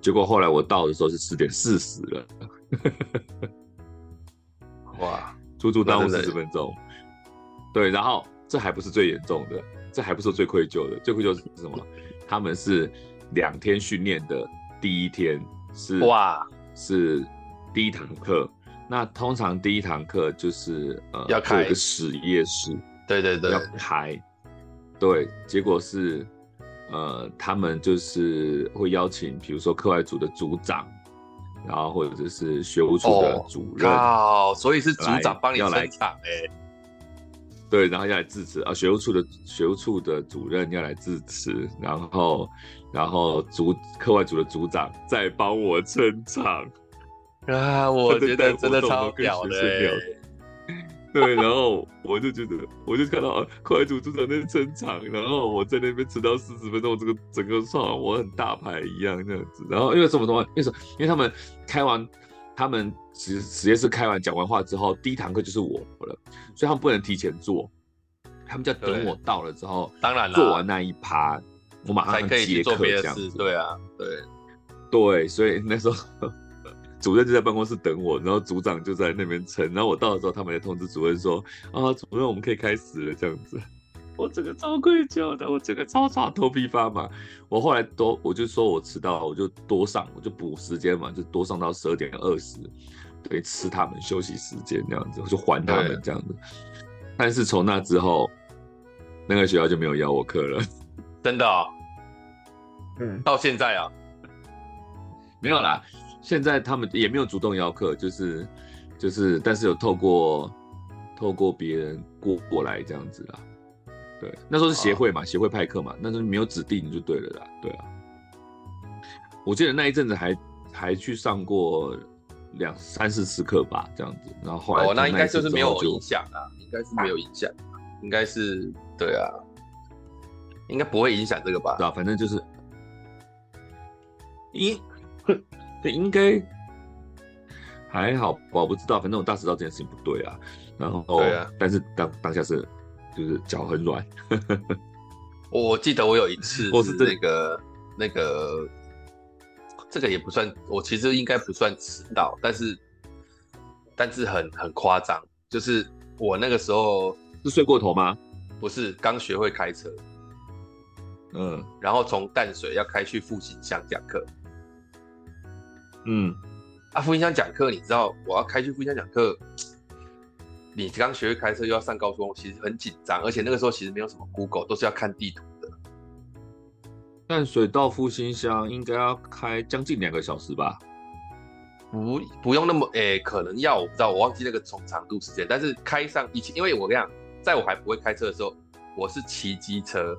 [SPEAKER 2] 结果后来我到的时候是十点四十了，<laughs> 哇，<laughs> 足足耽误四十分钟。对，然后这还不是最严重的，这还不是最愧疚的，最愧疚是什么？他们是两天训练的第一天是哇。是第一堂课，那通常第一堂课就是呃要开一个实验室，
[SPEAKER 1] 对对对，
[SPEAKER 2] 要开，对，结果是呃他们就是会邀请，比如说课外组的组长，然后或者是学务处的主任，
[SPEAKER 1] 哦，所以是组长帮你来场哎，
[SPEAKER 2] 对，然后要来致辞啊，学务处的学务处的主任要来致辞，然后。然后组课外组的组长再帮我撑场
[SPEAKER 1] 啊，我觉得 <laughs> 真的超屌的。
[SPEAKER 2] 对，然后我就觉得，我就看到课外组组长在撑场，然后我在那边迟到四十分钟，这个整个场我很大牌一样这样子。然后因为什么什么，因为什么？因为他们开完，他们实实验室开完讲完话之后，第一堂课就是我了，所以他们不能提前做，他们就要等我到了之后，
[SPEAKER 1] 当然了，
[SPEAKER 2] 做完那一趴。我马上接课这样子，
[SPEAKER 1] 对啊，对，
[SPEAKER 2] 对，所以那时候主任就在办公室等我，然后组长就在那边撑，然后我到的时候，他们也通知主任说啊，主任我们可以开始了这样子。我整个超愧疚的，我整个超超头皮发麻。我后来多，我就说我迟到了，我就多上，我就补时间嘛，就多上到十二点二十，对，吃他们休息时间这样子，我就还他们这样子。但是从那之后，那个学校就没有邀我课了。<laughs>
[SPEAKER 1] 真的嗯，到现在啊，
[SPEAKER 2] 没有啦。现在他们也没有主动邀客，就是就是，但是有透过透过别人过过来这样子啦。对，那时候是协会嘛，协会派客嘛，那时候没有指定就对了啦。对啊，我记得那一阵子还还去上过两三四次课吧，这样子。然后后来
[SPEAKER 1] 哦，那应该就是没有影响啊，应该是没有影响，应该是对啊。应该不会影响这个吧？
[SPEAKER 2] 对啊，反正就是，应，对，应该还好吧，我不知道。反正我当时知道这件事情不对啊，然后，对啊，但是当当下是就是脚很软。
[SPEAKER 1] 我记得我有一次，<laughs> 我是那个那个，这个也不算，我其实应该不算迟到，但是但是很很夸张，就是我那个时候
[SPEAKER 2] 是睡过头吗？
[SPEAKER 1] 不是，刚学会开车。
[SPEAKER 2] 嗯，
[SPEAKER 1] 然后从淡水要开去复兴乡讲课，
[SPEAKER 2] 嗯，
[SPEAKER 1] 啊，复兴乡讲课，你知道我要开去复兴乡讲课，<tsk> 你刚学会开车又要上高速公路，其实很紧张，而且那个时候其实没有什么 Google，都是要看地图的。
[SPEAKER 2] 淡水到复兴乡应该要开将近两个小时吧？
[SPEAKER 1] 不，不用那么，哎，可能要，我不知道，我忘记那个总长度时间，但是开上以前，因为我跟你讲，在我还不会开车的时候，我是骑机车。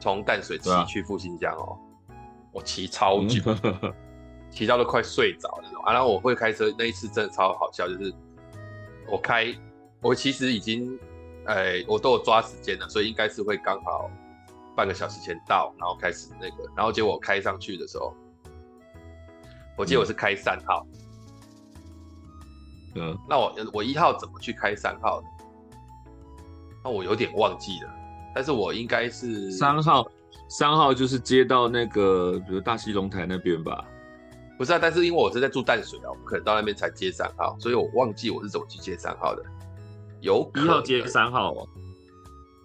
[SPEAKER 1] 从淡水骑去复兴乡哦，我骑超久，<laughs> 骑到都快睡着那种啊。然后我会开车那一次真的超好笑，就是我开，我其实已经，哎，我都有抓时间了，所以应该是会刚好半个小时前到，然后开始那个，然后结果我开上去的时候，我记得我是开三号，
[SPEAKER 2] 嗯，
[SPEAKER 1] 那我我一号怎么去开三号的？那我有点忘记了。但是我应该是
[SPEAKER 2] 三号，三号就是接到那个，比如大溪龙台那边吧？
[SPEAKER 1] 不是啊，但是因为我是在住淡水啊，我可能到那边才接三号，所以我忘记我是怎么去接三号的。有
[SPEAKER 2] 一号接三号哦，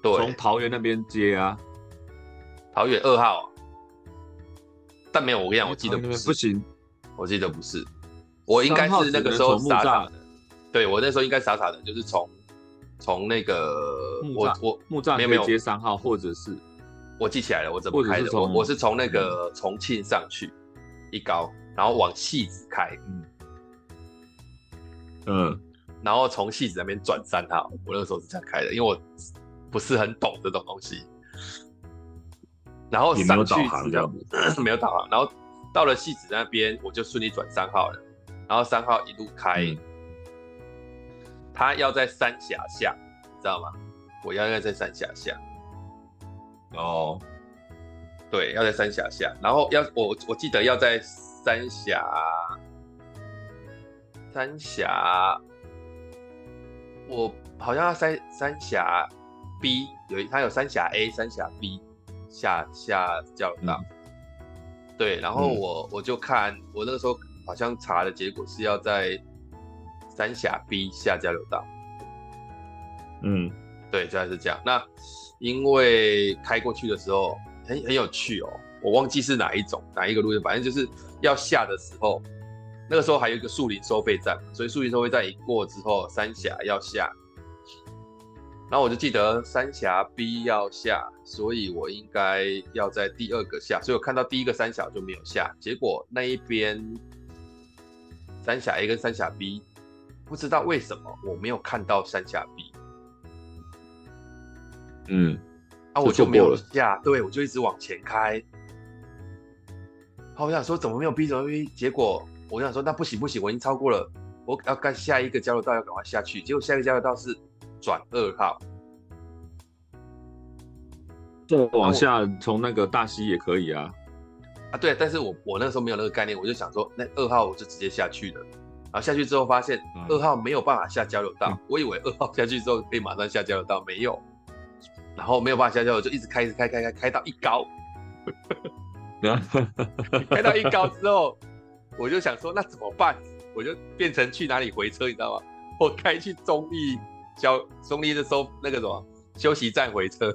[SPEAKER 2] 对，从桃园那边接啊，
[SPEAKER 1] 桃园二号，但没有，我跟你讲，我记得不是，
[SPEAKER 2] 不行，
[SPEAKER 1] 我记得不是，我应该是那个时候傻傻的，对，我那时候应该傻傻的，就是从。从那个我我
[SPEAKER 2] 木栅没有接三号，或者是
[SPEAKER 1] 我记起来了，我怎么开的？我我是从那个重庆上去一高，然后往汐止开，
[SPEAKER 2] 嗯嗯，
[SPEAKER 1] 然后从汐止那边转三号，我那个时候是这样开的，因为我不是很懂这种东西。然后上去这样子，没有导航，然后到了戏子那边，我就顺利转三号了，然后三号一路开。他要在三峡下，你知道吗？我要要在三峡下，
[SPEAKER 2] 哦，
[SPEAKER 1] 对，要在三峡下，然后要我我记得要在三峡，三峡，我好像要三三峡 B 有它有三峡 A、三峡 B 下下交流道，嗯、对，然后我、嗯、我就看我那个时候好像查的结果是要在三峡 B 下交流道，
[SPEAKER 2] 嗯，
[SPEAKER 1] 对，就还是这样。那因为开过去的时候很很有趣哦，我忘记是哪一种哪一个路线，反正就是要下的时候，那个时候还有一个树林收费站，所以树林收费站一过之后，三峡要下。然后我就记得三峡 B 要下，所以我应该要在第二个下，所以我看到第一个三峡就没有下。结果那一边三峡 A 跟三峡 B，不知道为什么我没有看到三峡 B。
[SPEAKER 2] 嗯，
[SPEAKER 1] 啊，我就没有下，对，我就一直往前开。好，我想说怎么没有 B，怎么没有 B？结果我想说那不行不行，我已经超过了，我要赶下一个交流道，要赶快下去。结果下一个交流道是。转二号，
[SPEAKER 2] 再往下从那个大溪也可以啊。
[SPEAKER 1] 啊，对，但是我我那时候没有那个概念，我就想说，那二号我就直接下去了。然后下去之后发现二号没有办法下交流道，嗯、我以为二号下去之后可以马上下交流道，没有。然后没有办法下交流，就一直开，一直开，开，开，开到一高。<laughs> 开到一高之后，我就想说，那怎么办？我就变成去哪里回车，你知道吗？<laughs> 我开去中立。交中立的收那个什么休息站回车，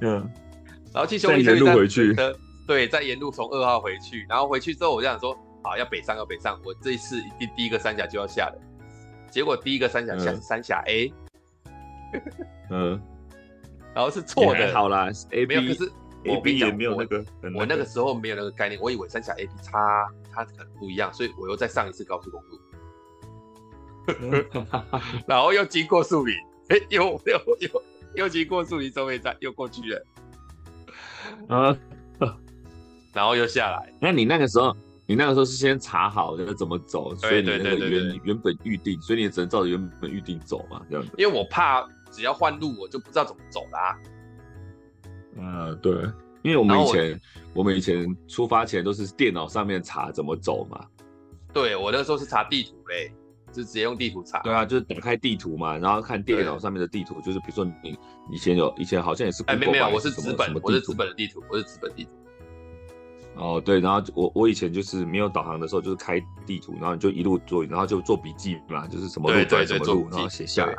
[SPEAKER 2] 嗯，
[SPEAKER 1] 然后去休息站回去，对，再沿路从二号回去，然后回去之后我就想说，好，要北上要北上，我这一次一定第一个三峡就要下了，结果第一个三峡下是三峡 A，
[SPEAKER 2] 嗯，
[SPEAKER 1] 然后是错的，
[SPEAKER 2] 好啦，A
[SPEAKER 1] 没有，可是
[SPEAKER 2] A B 也没有那个，
[SPEAKER 1] 我那个时候没有那个概念，我以为三峡 A B 差它可能不一样，所以我又再上一次高速公路。<laughs> 然后又经过树林，哎，又又又又经过树林收费站，又过去了，<laughs>
[SPEAKER 2] 啊，
[SPEAKER 1] 然后又下来。
[SPEAKER 2] 那你那个时候，你那个时候是先查好要怎么走，所以你那个原原原本预定，所以你只能照着原本预定走嘛，这样子。
[SPEAKER 1] 因为我怕只要换路，我就不知道怎么走啦。
[SPEAKER 2] 嗯，对，因为我们以前我，我们以前出发前都是电脑上面查怎么走嘛。
[SPEAKER 1] 对，我那个时候是查地图嘞。就直接用地图查，
[SPEAKER 2] 对啊，就是打开地图嘛，然后看电脑上面的地图，就是比如说你以前有，以前好像也是，
[SPEAKER 1] 哎，没有没有，我是纸本，我是纸本的地图，我是纸本地图。
[SPEAKER 2] 哦，对，然后我我以前就是没有导航的时候，就是开地图，然后你就一路做，然后就做笔记嘛，就是什么路转什么路，然后写下来，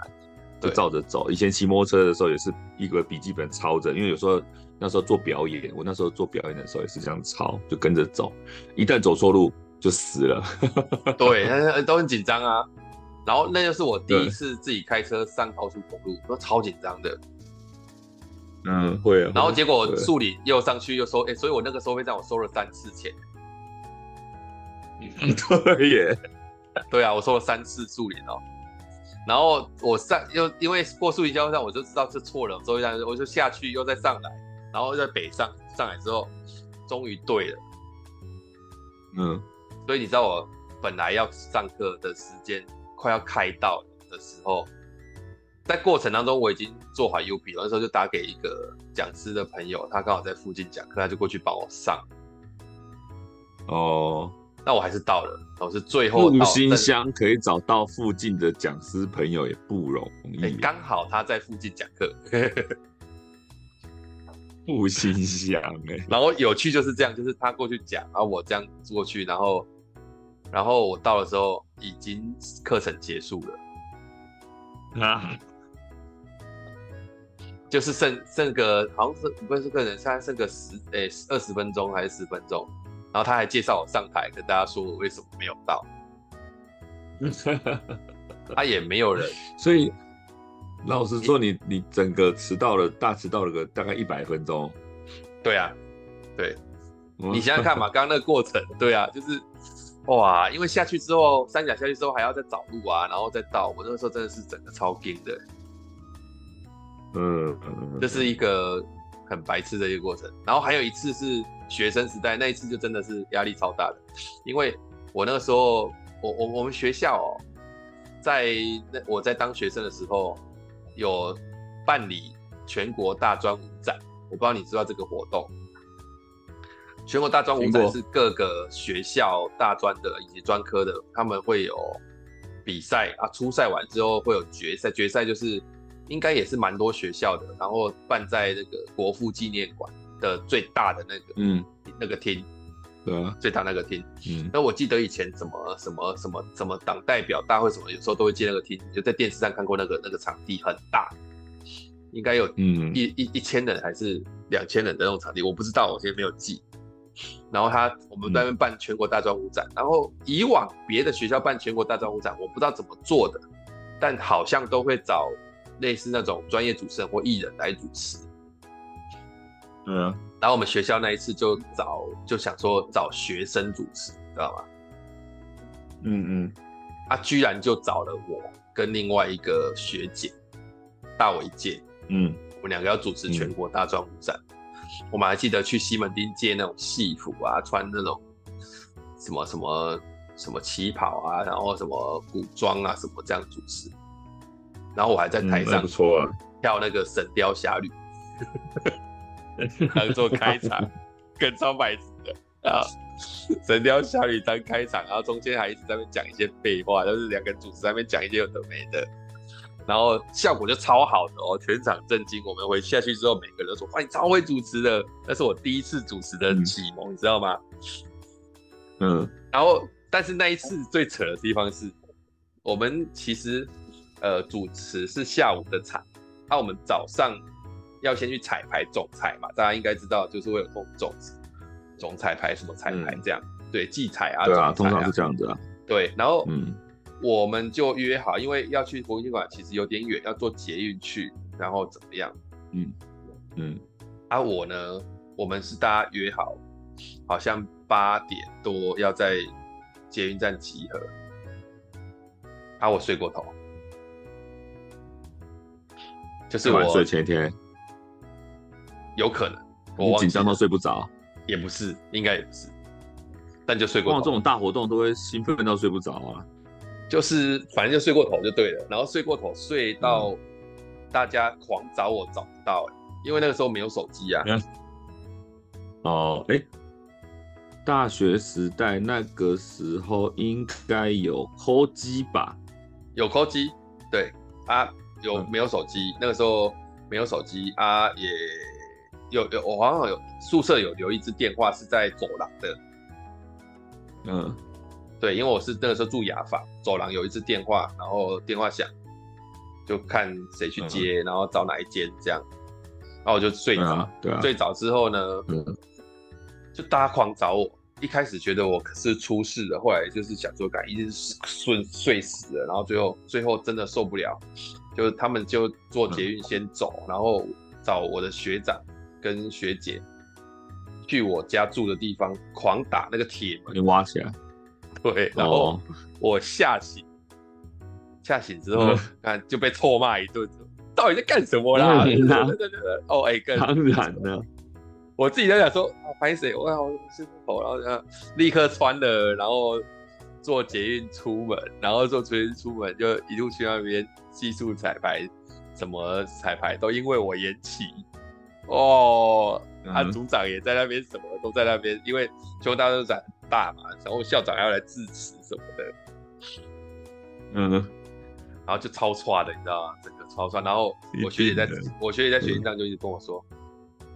[SPEAKER 2] 就照着走。以前骑摩托车的时候也是一个笔记本抄着，因为有时候那时候做表演，我那时候做表演的时候也是这样抄，就跟着走，一旦走错路。就死了，<laughs>
[SPEAKER 1] 对，都很紧张啊。然后那就是我第一次自己开车上高速公路，都超紧张的。
[SPEAKER 2] 嗯，会啊。
[SPEAKER 1] 然后结果树林又上去又收，哎、欸，所以我那个收费站我收了三次钱。<laughs>
[SPEAKER 2] 对耶，
[SPEAKER 1] 对啊，我收了三次树林哦。然后我上又因为过树林交流道，我就知道是错了，所以我就下去又再上来，然后在北上上来之后，终于对了。
[SPEAKER 2] 嗯。
[SPEAKER 1] 所以你知道我本来要上课的时间快要开到的时候，在过程当中我已经做好 U B 了，那时候就打给一个讲师的朋友，他刚好在附近讲课，他就过去帮我上。
[SPEAKER 2] 哦，
[SPEAKER 1] 那我还是到了，我是最后到。
[SPEAKER 2] 木星乡可以找到附近的讲师朋友也不容易，
[SPEAKER 1] 欸，刚好他在附近讲课。<laughs> <laughs>
[SPEAKER 2] 木星乡哎，
[SPEAKER 1] 然后有趣就是这样，就是他过去讲，然后我这样过去，然后。然后我到的时候，已经课程结束了，
[SPEAKER 2] 啊，<laughs>
[SPEAKER 1] 就是剩剩个好像是不是课程，现在剩个十诶二十分钟还是十分钟，然后他还介绍我上台跟大家说我为什么没有到，<laughs> 他也没有人，
[SPEAKER 2] 所以老实说你，你你整个迟到了，大迟到了个大概一百分钟，
[SPEAKER 1] 对啊，对，你想想看嘛，刚刚那个过程，对啊，就是。哇，因为下去之后，三甲下去之后还要再找路啊，然后再到。我那个时候真的是整个超惊的，
[SPEAKER 2] 嗯，嗯，
[SPEAKER 1] 这是一个很白痴的一个过程。然后还有一次是学生时代，那一次就真的是压力超大的，因为我那个时候，我我我们学校哦，在那我在当学生的时候有办理全国大专舞展，我不知道你知道这个活动。全国大专舞展是各个学校大专的以及专科的，他们会有比赛啊，初赛完之后会有决赛，决赛就是应该也是蛮多学校的，然后办在那个国父纪念馆的最大的那个嗯那个厅，
[SPEAKER 2] 对啊，
[SPEAKER 1] 最大那个厅。
[SPEAKER 2] 嗯，
[SPEAKER 1] 那我记得以前什么什么什么什么党代表大会什么，有时候都会借那个厅，就在电视上看过那个那个场地很大，应该有嗯一一一千人还是两千人的那种场地，我不知道，我现在没有记。然后他，我们在那边办全国大专舞展。嗯、然后以往别的学校办全国大专舞展，我不知道怎么做的，但好像都会找类似那种专业主持人或艺人来主持。
[SPEAKER 2] 嗯。
[SPEAKER 1] 然后我们学校那一次就找，就想说找学生主持，知道吗？
[SPEAKER 2] 嗯嗯。
[SPEAKER 1] 他、啊、居然就找了我跟另外一个学姐，大我一届。
[SPEAKER 2] 嗯。
[SPEAKER 1] 我们两个要主持全国大专舞展。嗯我们还记得去西门町借那种戏服啊，穿那种什么什么什么旗袍啊，然后什么古装啊，什么这样主持。然后我还在台上跳那个《神雕侠侣》，<laughs> 当做开场，跟超白痴的啊，《神雕侠侣》当开场，然后中间还一直在那边讲一些废话，就是两个主持在那边讲一些有的没的。然后效果就超好的哦，全场震惊。我们回下去之后，每个人都说：“哇，你超会主持的！”那是我第一次主持的启蒙，嗯、你知道吗？
[SPEAKER 2] 嗯。
[SPEAKER 1] 然后，但是那一次最扯的地方是，我们其实呃主持是下午的场，那、啊、我们早上要先去彩排总彩嘛，大家应该知道，就是会有总总总彩排什么彩排这样，嗯、对，记彩啊，
[SPEAKER 2] 对啊，
[SPEAKER 1] 啊
[SPEAKER 2] 通常是这样子啊。
[SPEAKER 1] 对，然后
[SPEAKER 2] 嗯。
[SPEAKER 1] 我们就约好，因为要去国父纪念馆，其实有点远，要坐捷运去，然后怎么样？
[SPEAKER 2] 嗯嗯。
[SPEAKER 1] 啊，我呢，我们是大家约好，好像八点多要在捷运站集合。啊，我睡过头，就是我
[SPEAKER 2] 睡前一天，
[SPEAKER 1] 有可能
[SPEAKER 2] 我紧张到睡不着，
[SPEAKER 1] 也不是，应该也不是，但就睡过头。
[SPEAKER 2] 这种大活动都会兴奋到睡不着啊。
[SPEAKER 1] 就是反正就睡过头就对了，然后睡过头睡到大家狂找我找不到，因为那个时候没有手机啊。
[SPEAKER 2] 哦，哎，大学时代那个时候应该有 call 机吧？
[SPEAKER 1] 有 call 机，对啊，有没有手机？嗯、那个时候没有手机啊，也有有我好像有宿舍有留一支电话是在走廊的，
[SPEAKER 2] 嗯。
[SPEAKER 1] 对，因为我是那个时候住雅房，走廊有一支电话，然后电话响，就看谁去接，嗯、然后找哪一间这样，然后我就睡着。对啊、睡着之后呢，嗯、就大家狂找我。一开始觉得我可是出事了，后来就是想说，感一直顺睡死了，然后最后最后真的受不了，就是他们就坐捷运先走，嗯、然后找我的学长跟学姐去我家住的地方狂打那个铁门，
[SPEAKER 2] 你挖起来。
[SPEAKER 1] 对，然后我吓醒，吓、oh. 醒之后，看就被臭骂一顿，到底在干什么啦？对对对对，哦，哎，
[SPEAKER 2] 当然了，
[SPEAKER 1] 我自己在想说，拍谁？我我睡过头，然后立刻穿了，然后坐捷运出门，然后坐捷运出门就一路去那边技术彩排，什么彩排都因为我延期。哦，他、嗯、组长也在那边，什么都在那边，因为全国大专展很大嘛，然后校长要来致辞什么的，
[SPEAKER 2] 嗯，
[SPEAKER 1] 然后就超差的，你知道吗？整个超差。然后我学姐在，我学姐在学习上就一直跟我说，嗯、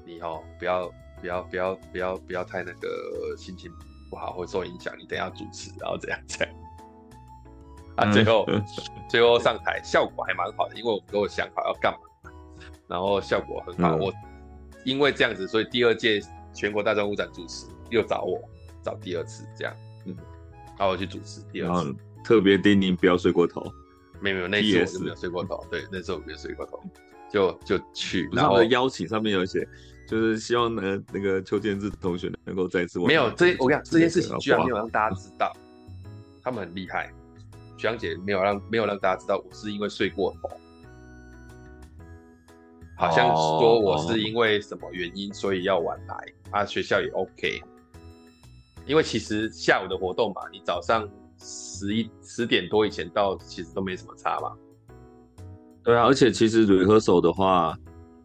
[SPEAKER 1] 你哦，不要不要不要不要不要太那个心情不好，会受影响。你等一下主持，然后这样这样。啊，最后、嗯、最后上台效果还蛮好的，因为我跟我想好要干嘛，然后效果很好，嗯、我。因为这样子，所以第二届全国大专舞展主持又找我，找第二次这样，嗯，然后我去主持第二次，
[SPEAKER 2] 特别叮咛不要睡过头，
[SPEAKER 1] 没有没有，那次我就没有睡过头，对，那次我没有睡过头，就就去，然
[SPEAKER 2] 后邀请上面有写，就是希望呢那个邱建志同学能够再次，
[SPEAKER 1] 没有这我跟你讲这件事情居然没有让大家知道，他们很厉害，学长姐没有让没有让大家知道我是因为睡过头。好像说我是因为什么原因，所以要晚来啊？学校也 OK，因为其实下午的活动嘛，你早上十一十点多以前到，其实都没什么差嘛。
[SPEAKER 2] 对啊，而且其实 rehearsal 的话，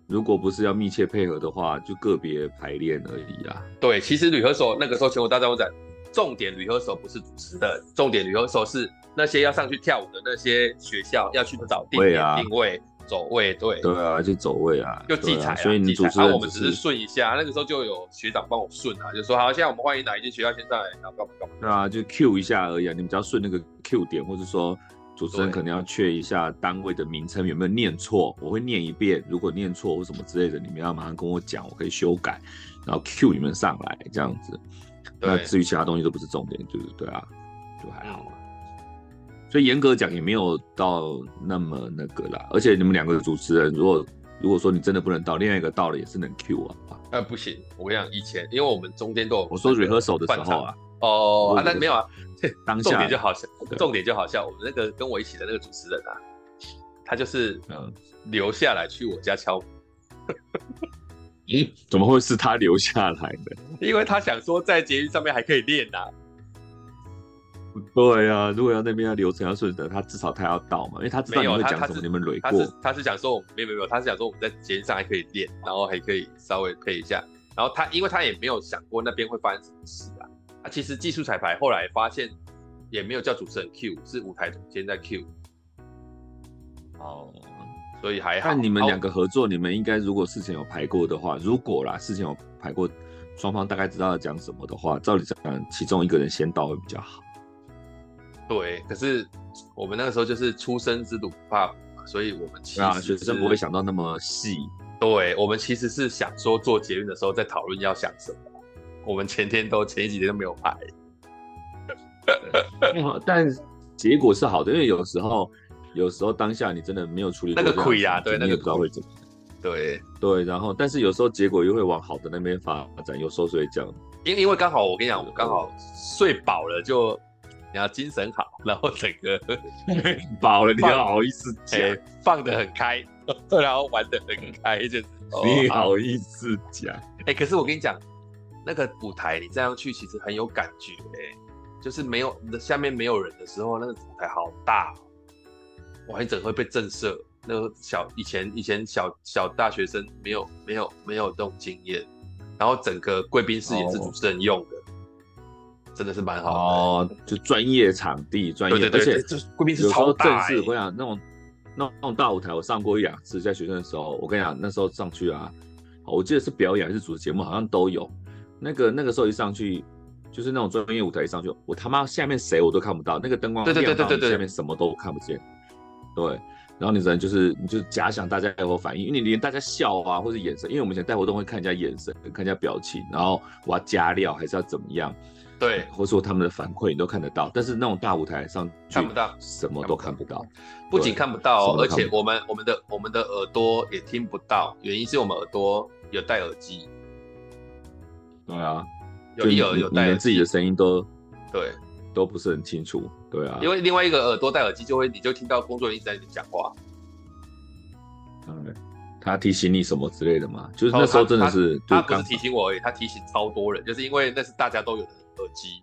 [SPEAKER 2] 如果不是要密切配合的话，就个别排练而已啊。
[SPEAKER 1] 对，其实 rehearsal 那个时候全国大招展，重点 rehearsal 不是主持的，重点 rehearsal 是那些要上去跳舞的那些学校要去找定位、啊、定位。走位对对
[SPEAKER 2] 啊，就走位啊，
[SPEAKER 1] 就记彩、啊，
[SPEAKER 2] 所以你主持
[SPEAKER 1] 人、啊、我们只是顺一下，那个时候就有学长帮我顺啊，就说好，现在我们欢迎哪一间学校先上来，然后干嘛干嘛。
[SPEAKER 2] 对啊，就 Q 一下而已啊，你们只要顺那个 Q 点，或者说主持人可能要确一下单位的名称有没有念错，我会念一遍，如果念错或什么之类的，你们要马上跟我讲，我可以修改，然后 Q 你们上来这样子。那至于其他东西都不是重点，就是对啊，就还好。所以严格讲也没有到那么那个啦，而且你们两个主持人，如果如果说你真的不能到，另外一个到了也是能 Q 啊。
[SPEAKER 1] 呃，不行，我跟你讲，以前因为我们中间都有
[SPEAKER 2] 我说 rehearsal 的时候啊，
[SPEAKER 1] 哦啊，那没有啊，当 <laughs> 下重点就好笑，<laughs> 重点就好笑，我们那个跟我一起的那个主持人啊，他就是嗯留下来去我家敲咦。
[SPEAKER 2] 嗯，怎么会是他留下来的？<laughs>
[SPEAKER 1] 因为他想说在捷运上面还可以练呐、啊。<laughs>
[SPEAKER 2] 对呀、啊，如果要那边要流程要顺的，他至少他要到嘛，因为他知道你会讲什么，你们累过。他是
[SPEAKER 1] 他是想说，没有没有没有，他是想说我们在节目上还可以练，然后还可以稍微配一下。然后他因为他也没有想过那边会发生什么事啊。他其实技术彩排后来发现也没有叫主持人 Q，是舞台总监在 Q。哦，所以还好。
[SPEAKER 2] 看你们两个合作，你们应该如果事情有排过的话，如果啦事情有排过，双方大概知道要讲什么的话，照理讲，其中一个人先到会比较好。
[SPEAKER 1] 对，可是我们那个时候就是初生之犊不怕虎嘛，所以我们其实、
[SPEAKER 2] 啊、学生不会想到那么细。
[SPEAKER 1] 对，我们其实是想说做捷运的时候在讨论要想什么。我们前天都前几天都没有排，
[SPEAKER 2] 但结果是好的，因为有时候有时候当下你真的没有处理
[SPEAKER 1] 那个亏啊，对，那个
[SPEAKER 2] 不知道会怎么样。
[SPEAKER 1] 对
[SPEAKER 2] 对，然后但是有时候结果又会往好的那边发展，有时候所以这样。
[SPEAKER 1] 因因为刚好我跟你讲，我刚好睡饱了就。你要精神好，然后整个 <laughs>
[SPEAKER 2] 饱了，你要好意思讲、
[SPEAKER 1] 欸，放得很开，然后玩得很开，就是 <laughs>
[SPEAKER 2] 你好意思讲。哎、
[SPEAKER 1] 欸，可是我跟你讲，那个舞台你这样去其实很有感觉、欸，就是没有下面没有人的时候，那个舞台好大，哇，一整会被震慑。那个小以前以前小小大学生没有没有没有这种经验，然后整个贵宾室也是主持人用的。哦真的是蛮好的
[SPEAKER 2] 哦，就专业场地，专业，
[SPEAKER 1] 对对对，而且这贵宾室超大，
[SPEAKER 2] 正式。我跟你讲，那种那种那种大舞台，我上过一两次，在学生的时候，我跟你讲，那时候上去啊，我记得是表演还是主持节目，好像都有。那个那个时候一上去，就是那种专业舞台一上去，我他妈下面谁我都看不到，那个灯光亮到下面什么都看不见。对。然后你只能就是，你就假想大家有否反应，因为你连大家笑啊，或者眼神，因为我们以前带活动会看人家眼神，看人家表情，然后我要加料还是要怎么样，
[SPEAKER 1] 对，
[SPEAKER 2] 或者说他们的反馈你都看得到。但是那种大舞台上
[SPEAKER 1] 看不到，
[SPEAKER 2] 什么都看不到。
[SPEAKER 1] 不仅看不到，而且我们我们的我们的耳朵也听不到，原因是我们耳朵有戴耳机。
[SPEAKER 2] 对啊，
[SPEAKER 1] 有有戴，
[SPEAKER 2] 连自己的声音都
[SPEAKER 1] 对。
[SPEAKER 2] 都不是很清楚，对啊，
[SPEAKER 1] 因为另外一个耳朵戴耳机，就会你就听到工作人员一直在讲话，
[SPEAKER 2] 嗯，他提醒你什么之类的嘛，就是那时候真的是
[SPEAKER 1] 他，他，他不是提醒我而已，他提醒超多人，就是因为那是大家都有的耳机，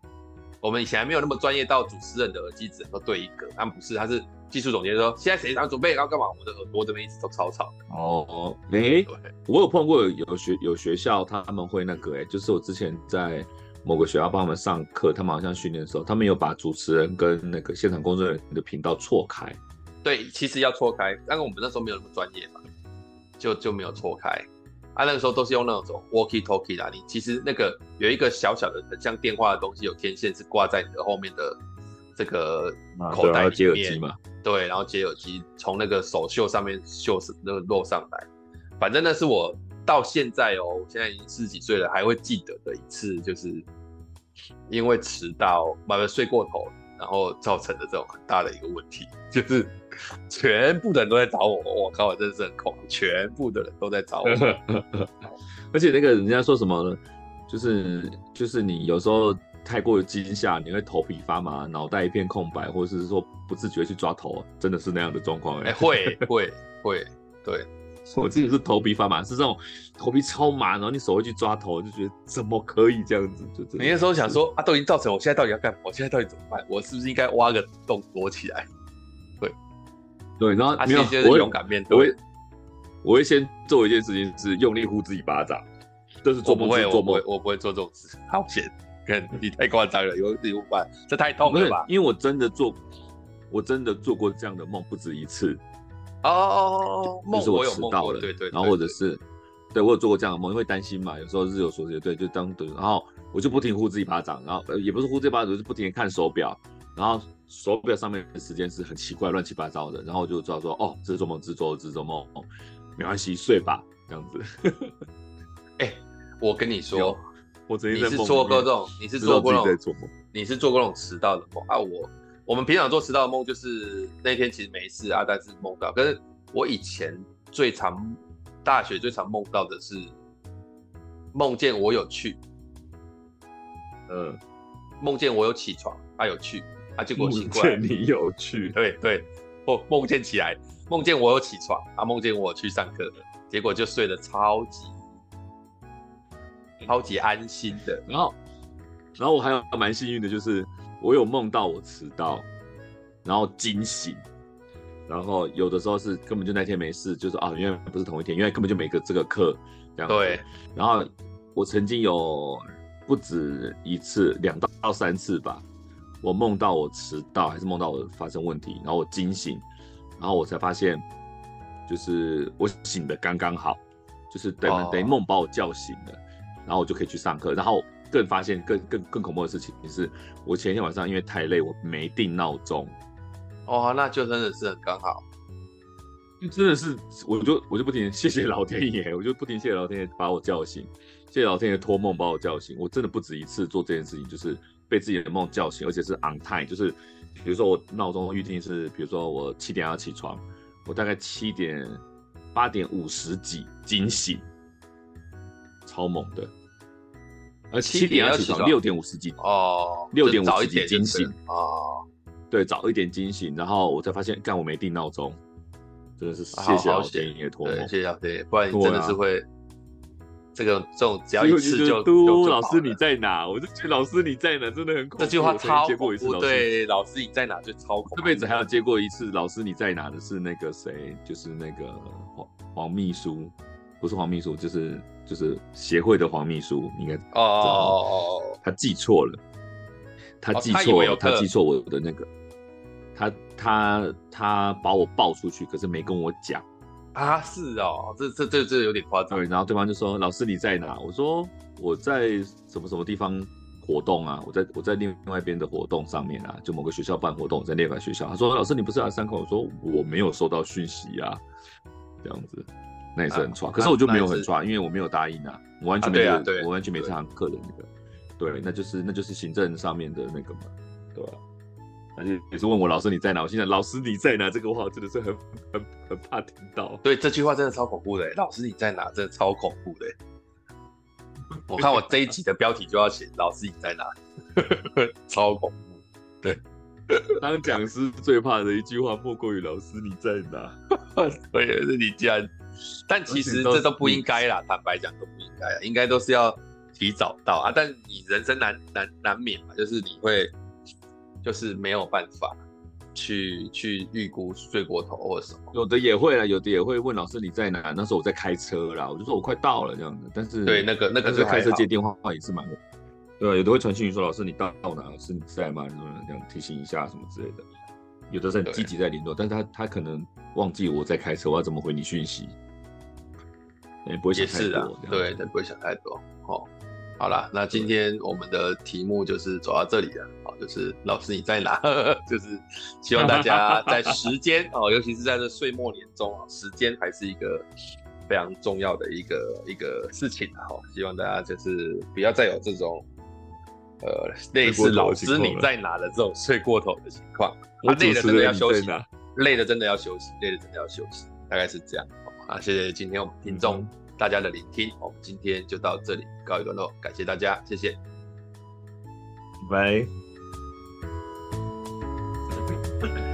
[SPEAKER 1] 我们以前还没有那么专业到主持人的耳机只能够对一个，他们不是，他是技术总监说现在谁想准备然后干嘛，我们的耳朵这边一直都超吵。
[SPEAKER 2] 哦，哎、欸，对我有碰过有有学有学校他们会那个、欸，哎，就是我之前在。某个学校帮他们上课，他们好像训练的时候，他们有把主持人跟那个现场工作人员的频道错开。
[SPEAKER 1] 对，其实要错开，但是我们那时候没有那么专业嘛，就就没有错开。啊，那个时候都是用那种 walkie talkie 啦，你其实那个有一个小小的很像电话的东西，有天线是挂在你的后面的这个口袋里面，啊、接耳机嘛。对，然后接耳机从那个手袖上面袖那个落上来，反正那是我。到现在哦，我现在已经四十几岁了，还会记得的一次，就是因为迟到，慢慢睡过头，然后造成的这种很大的一个问题，就是全部的人都在找我，我靠，我真的是很恐，全部的人都在找我，<laughs>
[SPEAKER 2] 而且那个人家说什么呢？就是就是你有时候太过于惊吓，你会头皮发麻，脑袋一片空白，或者是说不自觉去抓头，真的是那样的状况哎，
[SPEAKER 1] 欸、<laughs> 会会会，对。
[SPEAKER 2] 我自己是头皮发麻，是这种头皮超麻，然后你手会去抓头，就觉得怎么可以这样子？就你
[SPEAKER 1] 那时候想说啊，都已经造成，我现在到底要干嘛？我现在到底怎么办？我是不是应该挖个洞躲起来？
[SPEAKER 2] 对，然后
[SPEAKER 1] 没有，我勇敢面对。
[SPEAKER 2] 我会先做一件事情，是用力呼自己巴掌。这是做
[SPEAKER 1] 梦，不会，
[SPEAKER 2] 做梦
[SPEAKER 1] 我不会，我不会做这种事。好险，跟你太夸张了，有有办，这太痛了吧？
[SPEAKER 2] 因为我真的做，我真的做过这样的梦不止一次。
[SPEAKER 1] 哦，梦
[SPEAKER 2] 就是我迟到了，
[SPEAKER 1] 对对，
[SPEAKER 2] 然后或者是，对我有做过这样的梦，因为担心嘛，有时候日有所思，对，就当等，然后我就不停呼自己巴掌，然后也不是呼自己巴掌，就是不停的看手表，然后手表上面的时间是很奇怪，乱七八糟的，然后我就知道说，哦，这是做梦，这是做这是做梦，没关系，睡吧，这样子。
[SPEAKER 1] 哎、欸，我跟你说，
[SPEAKER 2] 我曾经
[SPEAKER 1] 你是做过这种，你是做过这种，你是做过这种迟到的梦啊？我。我们平常做迟到的梦，就是那天其实没事啊，但是梦到。可是我以前最常大学最常梦到的是梦见我有去，
[SPEAKER 2] 嗯，
[SPEAKER 1] 梦见我有起床，他、啊、有去，啊，结果醒过来，
[SPEAKER 2] 你有去，<laughs>
[SPEAKER 1] 对对，或梦见起来，梦见我有起床，啊，梦见我去上课，结果就睡得超级超级安心的。
[SPEAKER 2] 然后，然后我还有蛮幸运的，就是。我有梦到我迟到，然后惊醒，然后有的时候是根本就那天没事，就是啊，因为不是同一天，因为根本就没个这个课这样。
[SPEAKER 1] 对。
[SPEAKER 2] 然后我曾经有不止一次，两到三次吧，我梦到我迟到，还是梦到我发生问题，然后我惊醒，然后我才发现，就是我醒的刚刚好，就是等于等于梦把我叫醒了，然后我就可以去上课，然后。更发现更更更恐怖的事情是，我前一天晚上因为太累，我没定闹钟。
[SPEAKER 1] 哦，那就真的是很刚好。
[SPEAKER 2] 真的是，我就我就不停谢谢老天爷，我就不停谢谢老天爷把我叫醒，谢谢老天爷托梦把我叫醒。我真的不止一次做这件事情，就是被自己的梦叫醒，而且是 on time，就是比如说我闹钟预定是，比如说我七点要起床，我大概七点八点五十几惊醒，超猛的。呃，七点要起床，六点五十几
[SPEAKER 1] 哦，
[SPEAKER 2] 六点五十几惊醒
[SPEAKER 1] 哦，
[SPEAKER 2] 对，早一点惊醒，然后我才发现，干我没定闹钟，真的是谢谢老天爷托梦，
[SPEAKER 1] 谢谢老天爷，不然你真的是会这个这种只要一次就
[SPEAKER 2] 嘟老师你在哪？我就觉得老师你在哪真的很恐怖，
[SPEAKER 1] 这句话超过一次，对，老师你在哪就超恐怖，
[SPEAKER 2] 这辈子还有接过一次老师你在哪的是那个谁，就是那个黄黄秘书。不是黄秘书，就是就是协会的黄秘书，应该
[SPEAKER 1] 哦哦哦，
[SPEAKER 2] 他记错了，他记错了，他记错我的那个，他他他把我抱出去，可是没跟我讲
[SPEAKER 1] 啊，是哦，这这这这有点夸张。
[SPEAKER 2] 对，然后对方就说：“老师你在哪？”我说：“我在什么什么地方活动啊？我在我在另外一边的活动上面啊，就某个学校办活动，在另外学校。”他说：“老师你不是来上课？”我说：“我没有收到讯息啊，这样子。”那也是很差，啊，可是我就没有很差，因为我没有答应啊，我完全没有，我完全没这堂课的那个，对，对，那就是那就是行政上面的那个嘛，对吧，啊？而且也是问我老师你在哪？我心想老师你在哪？这个话真的是很很很怕听到。
[SPEAKER 1] 对，这句话真的超恐怖的，老师你在哪？真的超恐怖的。我看我这一集的标题就要写老师你在哪，<laughs> 超恐怖。对，
[SPEAKER 2] 当讲师最怕的一句话莫过于老师你在哪？<laughs>
[SPEAKER 1] 对，是你竟然。但其实这都不应该啦，坦白讲都不应该啊，应该都是要提早到啊。但你人生难难难免嘛，就是你会就是没有办法去去预估睡过头或者什么。
[SPEAKER 2] 有的也会啊，有的也会问老师你在哪？那时候我在开车啦，我就说我快到了这样子。但是
[SPEAKER 1] 对那个那个是
[SPEAKER 2] 开车接电话话也是蛮对，有的会传讯息说老师你到到哪？老师你在吗？这样提醒一下什么之类的。有的是很积极在联络，但是他他可能忘记我在开车，我要怎么回你讯息？也不会想太多，啊，
[SPEAKER 1] 对，他不会想太多。哦，好了，那今天我们的题目就是走到这里了。好，就是老师你在哪？<laughs> 就是希望大家在时间哦，尤其是在这岁末年终啊，时间还是一个非常重要的一个一个事情啊。哈，希望大家就是不要再有这种呃类似老师你在哪的这种睡过头的情况。他累的真的要休息，累的真的要休息，累的真的要休息，大概是这样。啊，谢谢今天我们听众大家的聆听，我们今天就到这里告一段落，感谢大家，谢谢，
[SPEAKER 2] 拜。<laughs>